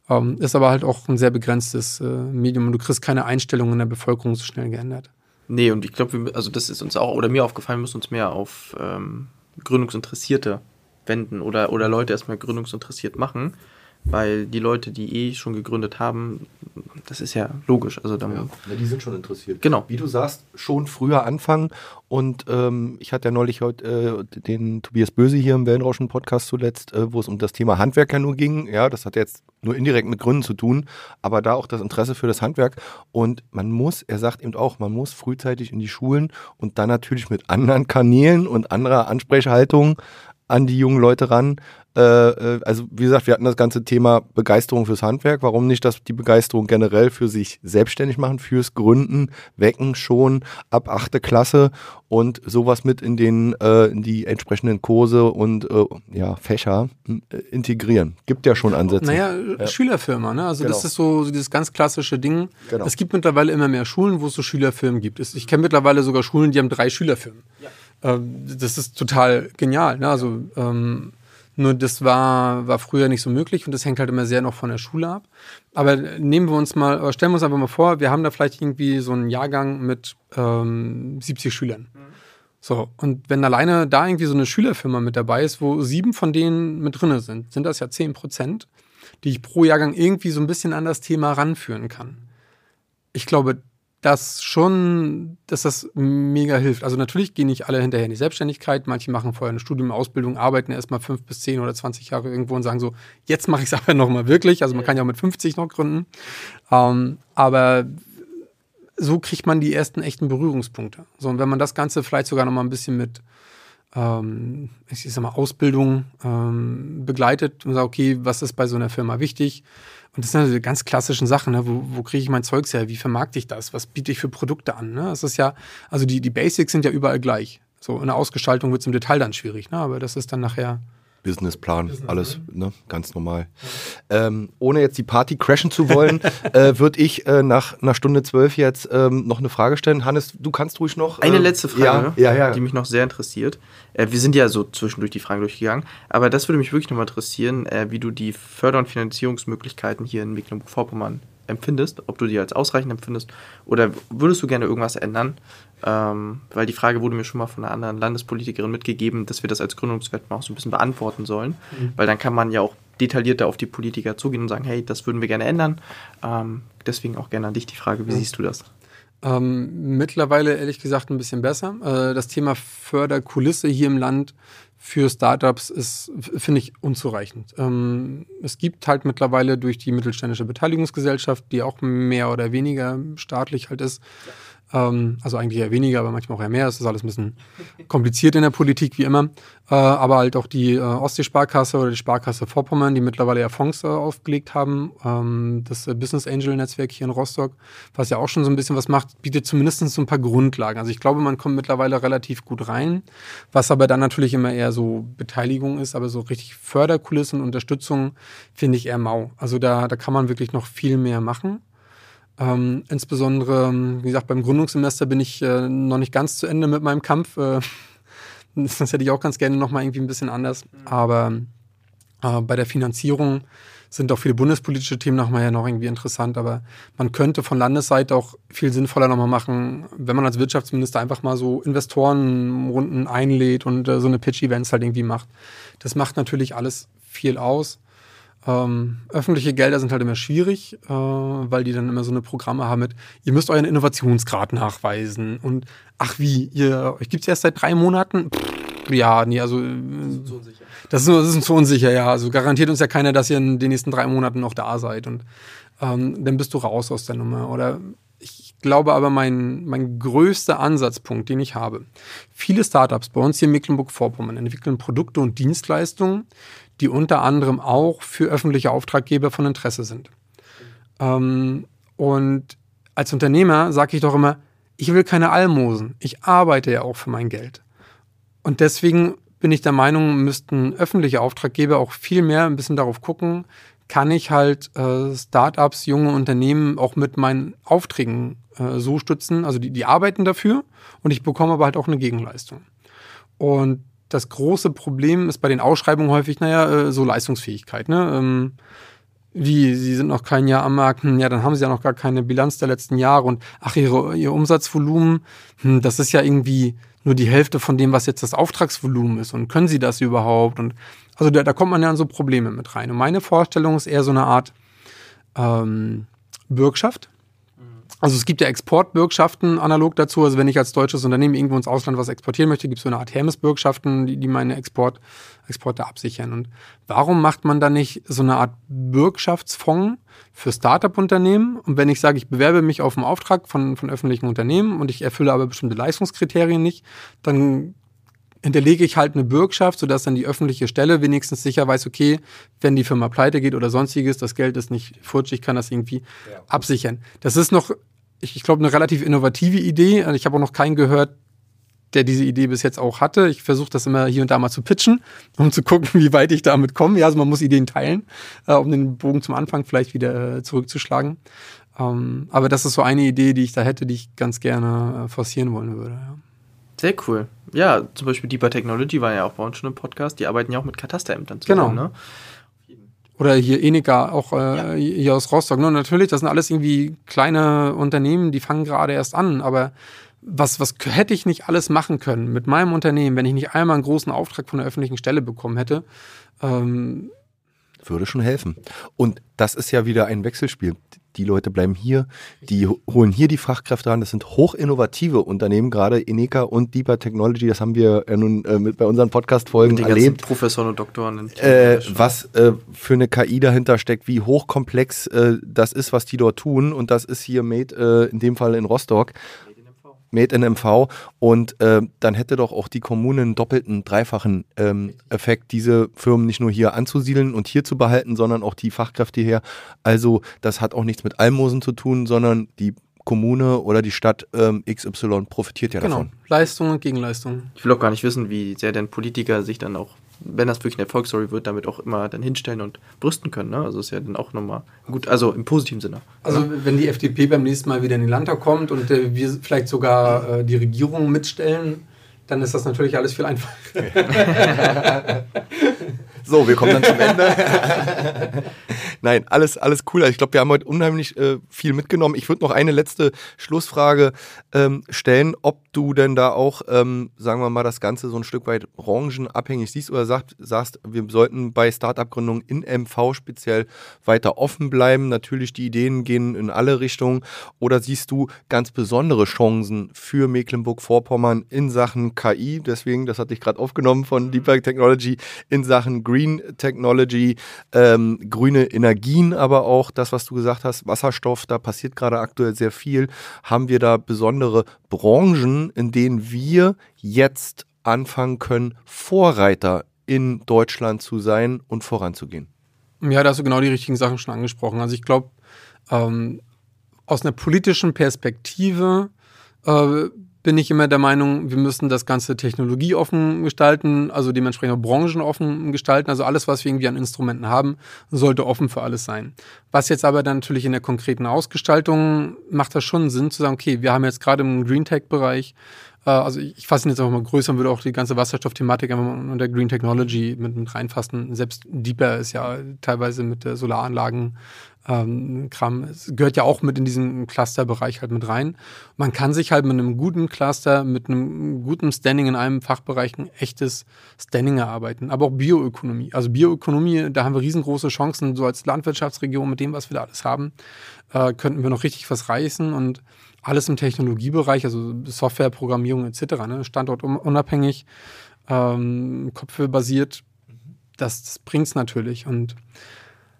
Ähm, ist aber halt auch ein sehr begrenztes äh, Medium und du kriegst keine Einstellungen in der Bevölkerung so schnell geändert. Nee, und ich glaube, also das ist uns auch, oder mir aufgefallen, wir müssen uns mehr auf ähm, Gründungsinteressierte wenden oder, oder Leute erstmal gründungsinteressiert machen, weil die Leute, die eh schon gegründet haben, das ist ja logisch. Also dann, ja, die sind schon interessiert. Genau. Wie du sagst, schon früher anfangen. Und ähm, ich hatte ja neulich heute äh, den Tobias Böse hier im Wellenrauschen-Podcast zuletzt, äh, wo es um das Thema Handwerker nur ging. Ja, das hat jetzt nur indirekt mit Gründen zu tun, aber da auch das Interesse für das Handwerk. Und man muss, er sagt eben auch, man muss frühzeitig in die Schulen und dann natürlich mit anderen Kanälen und anderer Ansprechhaltung an die jungen Leute ran. Äh, äh, also wie gesagt, wir hatten das ganze Thema Begeisterung fürs Handwerk. Warum nicht dass die Begeisterung generell für sich selbstständig machen, fürs Gründen, wecken schon ab achte Klasse und sowas mit in den äh, in die entsprechenden Kurse und äh, ja, Fächer äh, integrieren. Gibt ja schon Ansätze. Naja, ja. Schülerfirma, ne? Also genau. das ist so, so dieses ganz klassische Ding. Genau. Es gibt mittlerweile immer mehr Schulen, wo es so Schülerfirmen gibt. Ich kenne mittlerweile sogar Schulen, die haben drei Schülerfirmen. Ja. Ähm, das ist total genial. Ne? Also ähm, nur das war, war früher nicht so möglich und das hängt halt immer sehr noch von der Schule ab. Aber nehmen wir uns mal, stellen wir uns einfach mal vor, wir haben da vielleicht irgendwie so einen Jahrgang mit ähm, 70 Schülern. Mhm. So, und wenn alleine da irgendwie so eine Schülerfirma mit dabei ist, wo sieben von denen mit drinne sind, sind das ja zehn Prozent, die ich pro Jahrgang irgendwie so ein bisschen an das Thema ranführen kann. Ich glaube, dass schon, dass das mega hilft. Also natürlich gehen nicht alle hinterher in die Selbstständigkeit. Manche machen vorher eine Studium, Ausbildung, arbeiten erstmal fünf bis zehn oder zwanzig Jahre irgendwo und sagen so, jetzt mache ich es aber nochmal wirklich. Also man kann ja auch mit 50 noch gründen. Ähm, aber so kriegt man die ersten echten Berührungspunkte. So, und wenn man das Ganze vielleicht sogar nochmal ein bisschen mit ähm, ich sag mal, Ausbildung ähm, begleitet und sagt, okay, was ist bei so einer Firma wichtig? Und das sind also die ganz klassischen Sachen, ne? wo, wo kriege ich mein Zeugs her? Wie vermarkte ich das? Was biete ich für Produkte an? Ne? Das ist ja, also die, die Basics sind ja überall gleich. So in der Ausgestaltung wird es im Detail dann schwierig, ne? aber das ist dann nachher Businessplan, Business alles ne, ganz normal. Ähm, ohne jetzt die Party crashen zu wollen, äh, würde ich äh, nach einer Stunde zwölf jetzt ähm, noch eine Frage stellen. Hannes, du kannst ruhig noch. Eine ähm, letzte Frage, ja, ja, ja. die mich noch sehr interessiert. Äh, wir sind ja so zwischendurch die Fragen durchgegangen, aber das würde mich wirklich nochmal interessieren, äh, wie du die Förder- und Finanzierungsmöglichkeiten hier in Mecklenburg-Vorpommern empfindest, ob du die als ausreichend empfindest oder würdest du gerne irgendwas ändern? Ähm, weil die Frage wurde mir schon mal von einer anderen Landespolitikerin mitgegeben, dass wir das als Gründungswettbewerb auch so ein bisschen beantworten sollen, mhm. weil dann kann man ja auch detaillierter auf die Politiker zugehen und sagen, hey, das würden wir gerne ändern. Ähm, deswegen auch gerne an dich die Frage, wie mhm. siehst du das? Ähm, mittlerweile ehrlich gesagt ein bisschen besser. Äh, das Thema Förderkulisse hier im Land für Startups ist, finde ich, unzureichend. Ähm, es gibt halt mittlerweile durch die mittelständische Beteiligungsgesellschaft, die auch mehr oder weniger staatlich halt ist, ja ähm, also eigentlich eher weniger, aber manchmal auch eher mehr. Es ist alles ein bisschen kompliziert in der Politik, wie immer. Äh, aber halt auch die äh, Ostsee-Sparkasse oder die Sparkasse Vorpommern, die mittlerweile ja Fonds äh, aufgelegt haben. Ähm, das äh, Business Angel-Netzwerk hier in Rostock, was ja auch schon so ein bisschen was macht, bietet zumindest so ein paar Grundlagen. Also ich glaube, man kommt mittlerweile relativ gut rein, was aber dann natürlich immer eher so Beteiligung ist, aber so richtig Förderkulissen und Unterstützung finde ich eher mau. Also da, da kann man wirklich noch viel mehr machen. Ähm, insbesondere, wie gesagt, beim Gründungssemester bin ich äh, noch nicht ganz zu Ende mit meinem Kampf. Äh, das hätte ich auch ganz gerne nochmal irgendwie ein bisschen anders. Aber äh, bei der Finanzierung sind auch viele bundespolitische Themen nochmal ja noch irgendwie interessant. Aber man könnte von Landesseite auch viel sinnvoller nochmal machen, wenn man als Wirtschaftsminister einfach mal so Investorenrunden einlädt und äh, so eine Pitch-Events halt irgendwie macht. Das macht natürlich alles viel aus. Ähm, öffentliche Gelder sind halt immer schwierig, äh, weil die dann immer so eine Programme haben mit, ihr müsst euren Innovationsgrad nachweisen und ach wie, ihr, euch gibt es erst seit drei Monaten? Pff, ja, nee, also das ist, das ist uns zu unsicher, ja. Also garantiert uns ja keiner, dass ihr in den nächsten drei Monaten noch da seid und ähm, dann bist du raus aus der Nummer. Oder ich glaube aber, mein, mein größter Ansatzpunkt, den ich habe, viele Startups bei uns hier in Mecklenburg-Vorpommern entwickeln Produkte und Dienstleistungen, die unter anderem auch für öffentliche Auftraggeber von Interesse sind. Ähm, und als Unternehmer sage ich doch immer, ich will keine Almosen. Ich arbeite ja auch für mein Geld. Und deswegen bin ich der Meinung, müssten öffentliche Auftraggeber auch viel mehr ein bisschen darauf gucken, kann ich halt äh, Startups, junge Unternehmen auch mit meinen Aufträgen äh, so stützen. Also die, die arbeiten dafür und ich bekomme aber halt auch eine Gegenleistung. Und das große Problem ist bei den Ausschreibungen häufig, naja, äh, so Leistungsfähigkeit. Ne? Ähm, wie, Sie sind noch kein Jahr am Markt, hm, ja, dann haben Sie ja noch gar keine Bilanz der letzten Jahre und ach, Ihre, Ihr Umsatzvolumen, hm, das ist ja irgendwie nur die Hälfte von dem, was jetzt das Auftragsvolumen ist und können Sie das überhaupt? Und also da, da kommt man ja an so Probleme mit rein. Und meine Vorstellung ist eher so eine Art ähm, Bürgschaft also es gibt ja Exportbürgschaften analog dazu. Also wenn ich als deutsches Unternehmen irgendwo ins Ausland was exportieren möchte, gibt es so eine Art Hermes-Bürgschaften, die, die meine Export, Exporte absichern. Und warum macht man da nicht so eine Art Bürgschaftsfonds für Startup-Unternehmen? Und wenn ich sage, ich bewerbe mich auf einen Auftrag von, von öffentlichen Unternehmen und ich erfülle aber bestimmte Leistungskriterien nicht, dann hinterlege ich halt eine Bürgschaft, sodass dann die öffentliche Stelle wenigstens sicher weiß, okay, wenn die Firma pleite geht oder sonstiges, das Geld ist nicht futsch, ich kann das irgendwie ja. absichern. Das ist noch, ich, ich glaube, eine relativ innovative Idee. Also ich habe auch noch keinen gehört, der diese Idee bis jetzt auch hatte. Ich versuche das immer hier und da mal zu pitchen, um zu gucken, wie weit ich damit komme. Ja, also man muss Ideen teilen, äh, um den Bogen zum Anfang vielleicht wieder äh, zurückzuschlagen. Ähm, aber das ist so eine Idee, die ich da hätte, die ich ganz gerne äh, forcieren wollen würde. Ja. Sehr cool. Ja, zum Beispiel Deeper Technology war ja auch bei uns schon im Podcast. Die arbeiten ja auch mit Katasterämtern zusammen. Genau. Ne? Oder hier Enika, auch äh, ja. hier aus Rostock. Nur natürlich, das sind alles irgendwie kleine Unternehmen, die fangen gerade erst an. Aber was, was hätte ich nicht alles machen können mit meinem Unternehmen, wenn ich nicht einmal einen großen Auftrag von der öffentlichen Stelle bekommen hätte? Ähm, würde schon helfen. Und das ist ja wieder ein Wechselspiel. Die Leute bleiben hier, die holen hier die Fachkräfte an. Das sind hochinnovative Unternehmen, gerade Eneka und Deeper Technology. Das haben wir ja nun äh, mit bei unseren Podcast-Folgen erlebt. Professoren und Doktoren. Äh, was äh, für eine KI dahinter steckt, wie hochkomplex äh, das ist, was die dort tun. Und das ist hier made, äh, in dem Fall in Rostock. Made in MV und äh, dann hätte doch auch die Kommune einen doppelten, dreifachen ähm, Effekt, diese Firmen nicht nur hier anzusiedeln und hier zu behalten, sondern auch die Fachkräfte her. Also das hat auch nichts mit Almosen zu tun, sondern die Kommune oder die Stadt ähm, XY profitiert ja genau. davon. Leistung und Gegenleistung. Ich will auch gar nicht wissen, wie sehr denn Politiker sich dann auch wenn das wirklich eine Erfolgsstory wird, damit auch immer dann hinstellen und brüsten können. Ne? Also ist ja dann auch nochmal gut, also im positiven Sinne. Also ne? wenn die FDP beim nächsten Mal wieder in den Landtag kommt und äh, wir vielleicht sogar äh, die Regierung mitstellen, dann ist das natürlich alles viel einfacher. so, wir kommen dann zum Ende. Nein, alles, alles cool. Also ich glaube, wir haben heute unheimlich äh, viel mitgenommen. Ich würde noch eine letzte Schlussfrage ähm, stellen, ob du denn da auch, ähm, sagen wir mal, das Ganze so ein Stück weit branchenabhängig siehst oder sagt, sagst, wir sollten bei Startup-Gründungen in MV speziell weiter offen bleiben. Natürlich, die Ideen gehen in alle Richtungen. Oder siehst du ganz besondere Chancen für Mecklenburg-Vorpommern in Sachen KI? Deswegen, das hatte ich gerade aufgenommen von Deepak Technology, in Sachen Green Technology, ähm, grüne Energien, aber auch das, was du gesagt hast, Wasserstoff, da passiert gerade aktuell sehr viel. Haben wir da besondere Branchen, in denen wir jetzt anfangen können, Vorreiter in Deutschland zu sein und voranzugehen? Ja, da hast du genau die richtigen Sachen schon angesprochen. Also ich glaube, ähm, aus einer politischen Perspektive äh, bin ich immer der Meinung, wir müssen das Ganze technologieoffen gestalten, also dementsprechend auch branchenoffen gestalten. Also alles, was wir irgendwie an Instrumenten haben, sollte offen für alles sein. Was jetzt aber dann natürlich in der konkreten Ausgestaltung macht das schon Sinn zu sagen, okay, wir haben jetzt gerade im Green Tech-Bereich äh, also ich fasse ihn jetzt einfach mal größer und würde auch die ganze Wasserstoffthematik einfach mal unter Green Technology mit, mit reinfassen. Selbst Deeper ist ja teilweise mit der Solaranlagen ähm, Kram. Es gehört ja auch mit in diesen Clusterbereich halt mit rein. Man kann sich halt mit einem guten Cluster, mit einem guten Standing in einem Fachbereich ein echtes Standing erarbeiten. Aber auch Bioökonomie. Also Bioökonomie, da haben wir riesengroße Chancen, so als Landwirtschaftsregion mit dem, was wir da alles haben, äh, könnten wir noch richtig was reißen und alles im Technologiebereich, also Softwareprogrammierung etc., ne? standortunabhängig, ähm, kopfbasiert, das, das bringt es natürlich. Und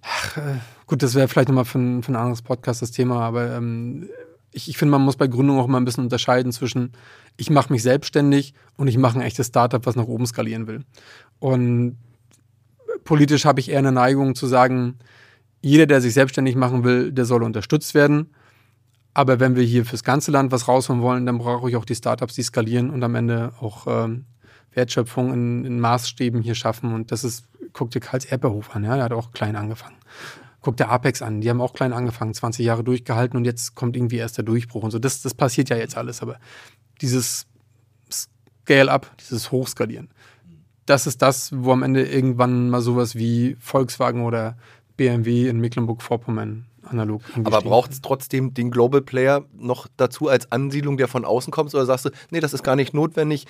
ach, äh, gut, das wäre vielleicht nochmal für, ein, für ein anderes Podcast das Thema, aber ähm, ich, ich finde, man muss bei Gründung auch immer ein bisschen unterscheiden zwischen, ich mache mich selbstständig und ich mache ein echtes Startup, was nach oben skalieren will. Und politisch habe ich eher eine Neigung zu sagen, jeder, der sich selbstständig machen will, der soll unterstützt werden. Aber wenn wir hier fürs ganze Land was rausholen wollen, dann brauche ich auch die Startups, die skalieren und am Ende auch ähm, Wertschöpfung in, in, Maßstäben hier schaffen. Und das ist, guck dir Karls Erdbeerhof an, ja, der hat auch klein angefangen. Guck dir Apex an, die haben auch klein angefangen, 20 Jahre durchgehalten und jetzt kommt irgendwie erst der Durchbruch und so. Das, das passiert ja jetzt alles, aber dieses Scale-up, dieses Hochskalieren, das ist das, wo am Ende irgendwann mal sowas wie Volkswagen oder BMW in Mecklenburg-Vorpommern analog. Aber braucht es trotzdem den Global Player noch dazu als Ansiedlung, der von außen kommt? Oder sagst du, nee, das ist gar nicht notwendig,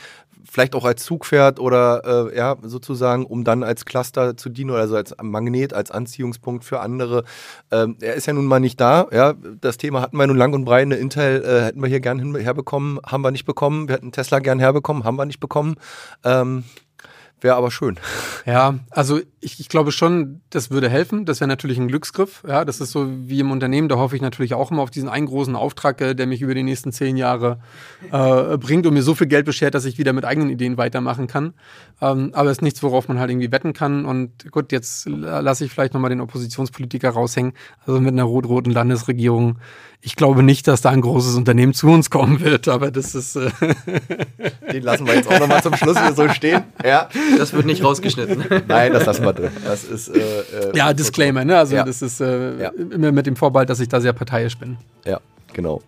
vielleicht auch als Zugpferd oder äh, ja, sozusagen, um dann als Cluster zu dienen oder also als Magnet, als Anziehungspunkt für andere. Ähm, er ist ja nun mal nicht da. Ja, das Thema hatten wir nun lang und breit. Eine Intel äh, hätten wir hier gern herbekommen, haben wir nicht bekommen. Wir hätten Tesla gern herbekommen, haben wir nicht bekommen. Ähm, Wäre aber schön. Ja, also ich, ich glaube schon, das würde helfen. Das wäre natürlich ein Glücksgriff. Ja, das ist so wie im Unternehmen. Da hoffe ich natürlich auch immer auf diesen einen großen Auftrag, äh, der mich über die nächsten zehn Jahre äh, bringt und mir so viel Geld beschert, dass ich wieder mit eigenen Ideen weitermachen kann. Ähm, aber es ist nichts, worauf man halt irgendwie wetten kann. Und gut, jetzt lasse ich vielleicht nochmal den Oppositionspolitiker raushängen. Also mit einer rot-roten Landesregierung ich glaube nicht, dass da ein großes Unternehmen zu uns kommen wird, aber das ist. Äh Den lassen wir jetzt auch nochmal zum Schluss hier so stehen. Ja. Das wird nicht rausgeschnitten. Nein, das lassen wir drin. Das ist. Äh, äh, ja, Disclaimer, ne? Also, ja. das ist äh, ja. immer mit dem Vorbehalt, dass ich da sehr parteiisch bin. Ja, genau.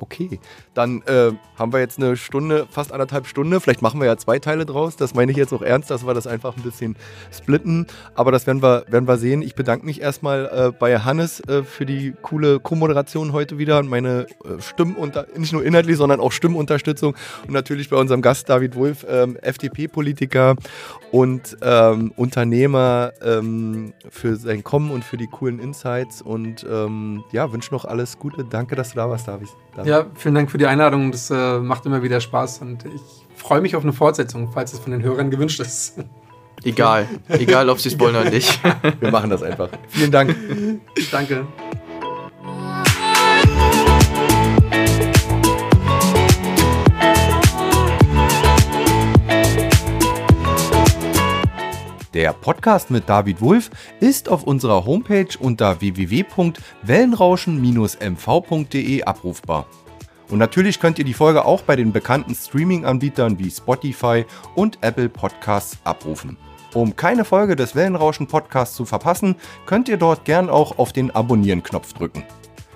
Okay, dann äh, haben wir jetzt eine Stunde, fast anderthalb Stunde. Vielleicht machen wir ja zwei Teile draus. Das meine ich jetzt auch ernst, dass wir das einfach ein bisschen splitten. Aber das werden wir, werden wir sehen. Ich bedanke mich erstmal äh, bei Hannes äh, für die coole Co-Moderation heute wieder und meine äh, Stimmunter nicht nur inhaltlich, sondern auch Stimmunterstützung. Und natürlich bei unserem Gast David Wolf, ähm, FDP-Politiker und ähm, Unternehmer ähm, für sein Kommen und für die coolen Insights. Und ähm, ja, wünsche noch alles Gute. Danke, dass du da warst, David. Ja, vielen Dank für die Einladung. Das äh, macht immer wieder Spaß und ich freue mich auf eine Fortsetzung, falls es von den Hörern gewünscht ist. Egal, egal ob sie es wollen oder nicht. Wir machen das einfach. Vielen Dank. Danke. Der Podcast mit David Wulff ist auf unserer Homepage unter www.wellenrauschen-mv.de abrufbar. Und natürlich könnt ihr die Folge auch bei den bekannten Streaming-Anbietern wie Spotify und Apple Podcasts abrufen. Um keine Folge des Wellenrauschen Podcasts zu verpassen, könnt ihr dort gern auch auf den Abonnieren-Knopf drücken.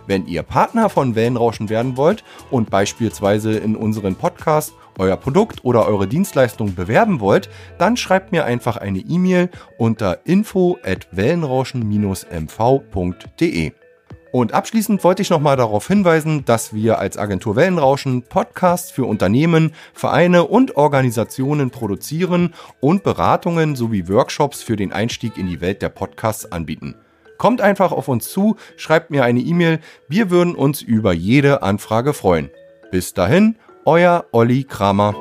Wenn ihr Partner von Wellenrauschen werden wollt und beispielsweise in unseren Podcast euer Produkt oder eure Dienstleistung bewerben wollt, dann schreibt mir einfach eine E-Mail unter info@wellenrauschen-mv.de. Und abschließend wollte ich nochmal darauf hinweisen, dass wir als Agentur Wellenrauschen Podcasts für Unternehmen, Vereine und Organisationen produzieren und Beratungen sowie Workshops für den Einstieg in die Welt der Podcasts anbieten. Kommt einfach auf uns zu, schreibt mir eine E-Mail, wir würden uns über jede Anfrage freuen. Bis dahin, euer Olli Kramer.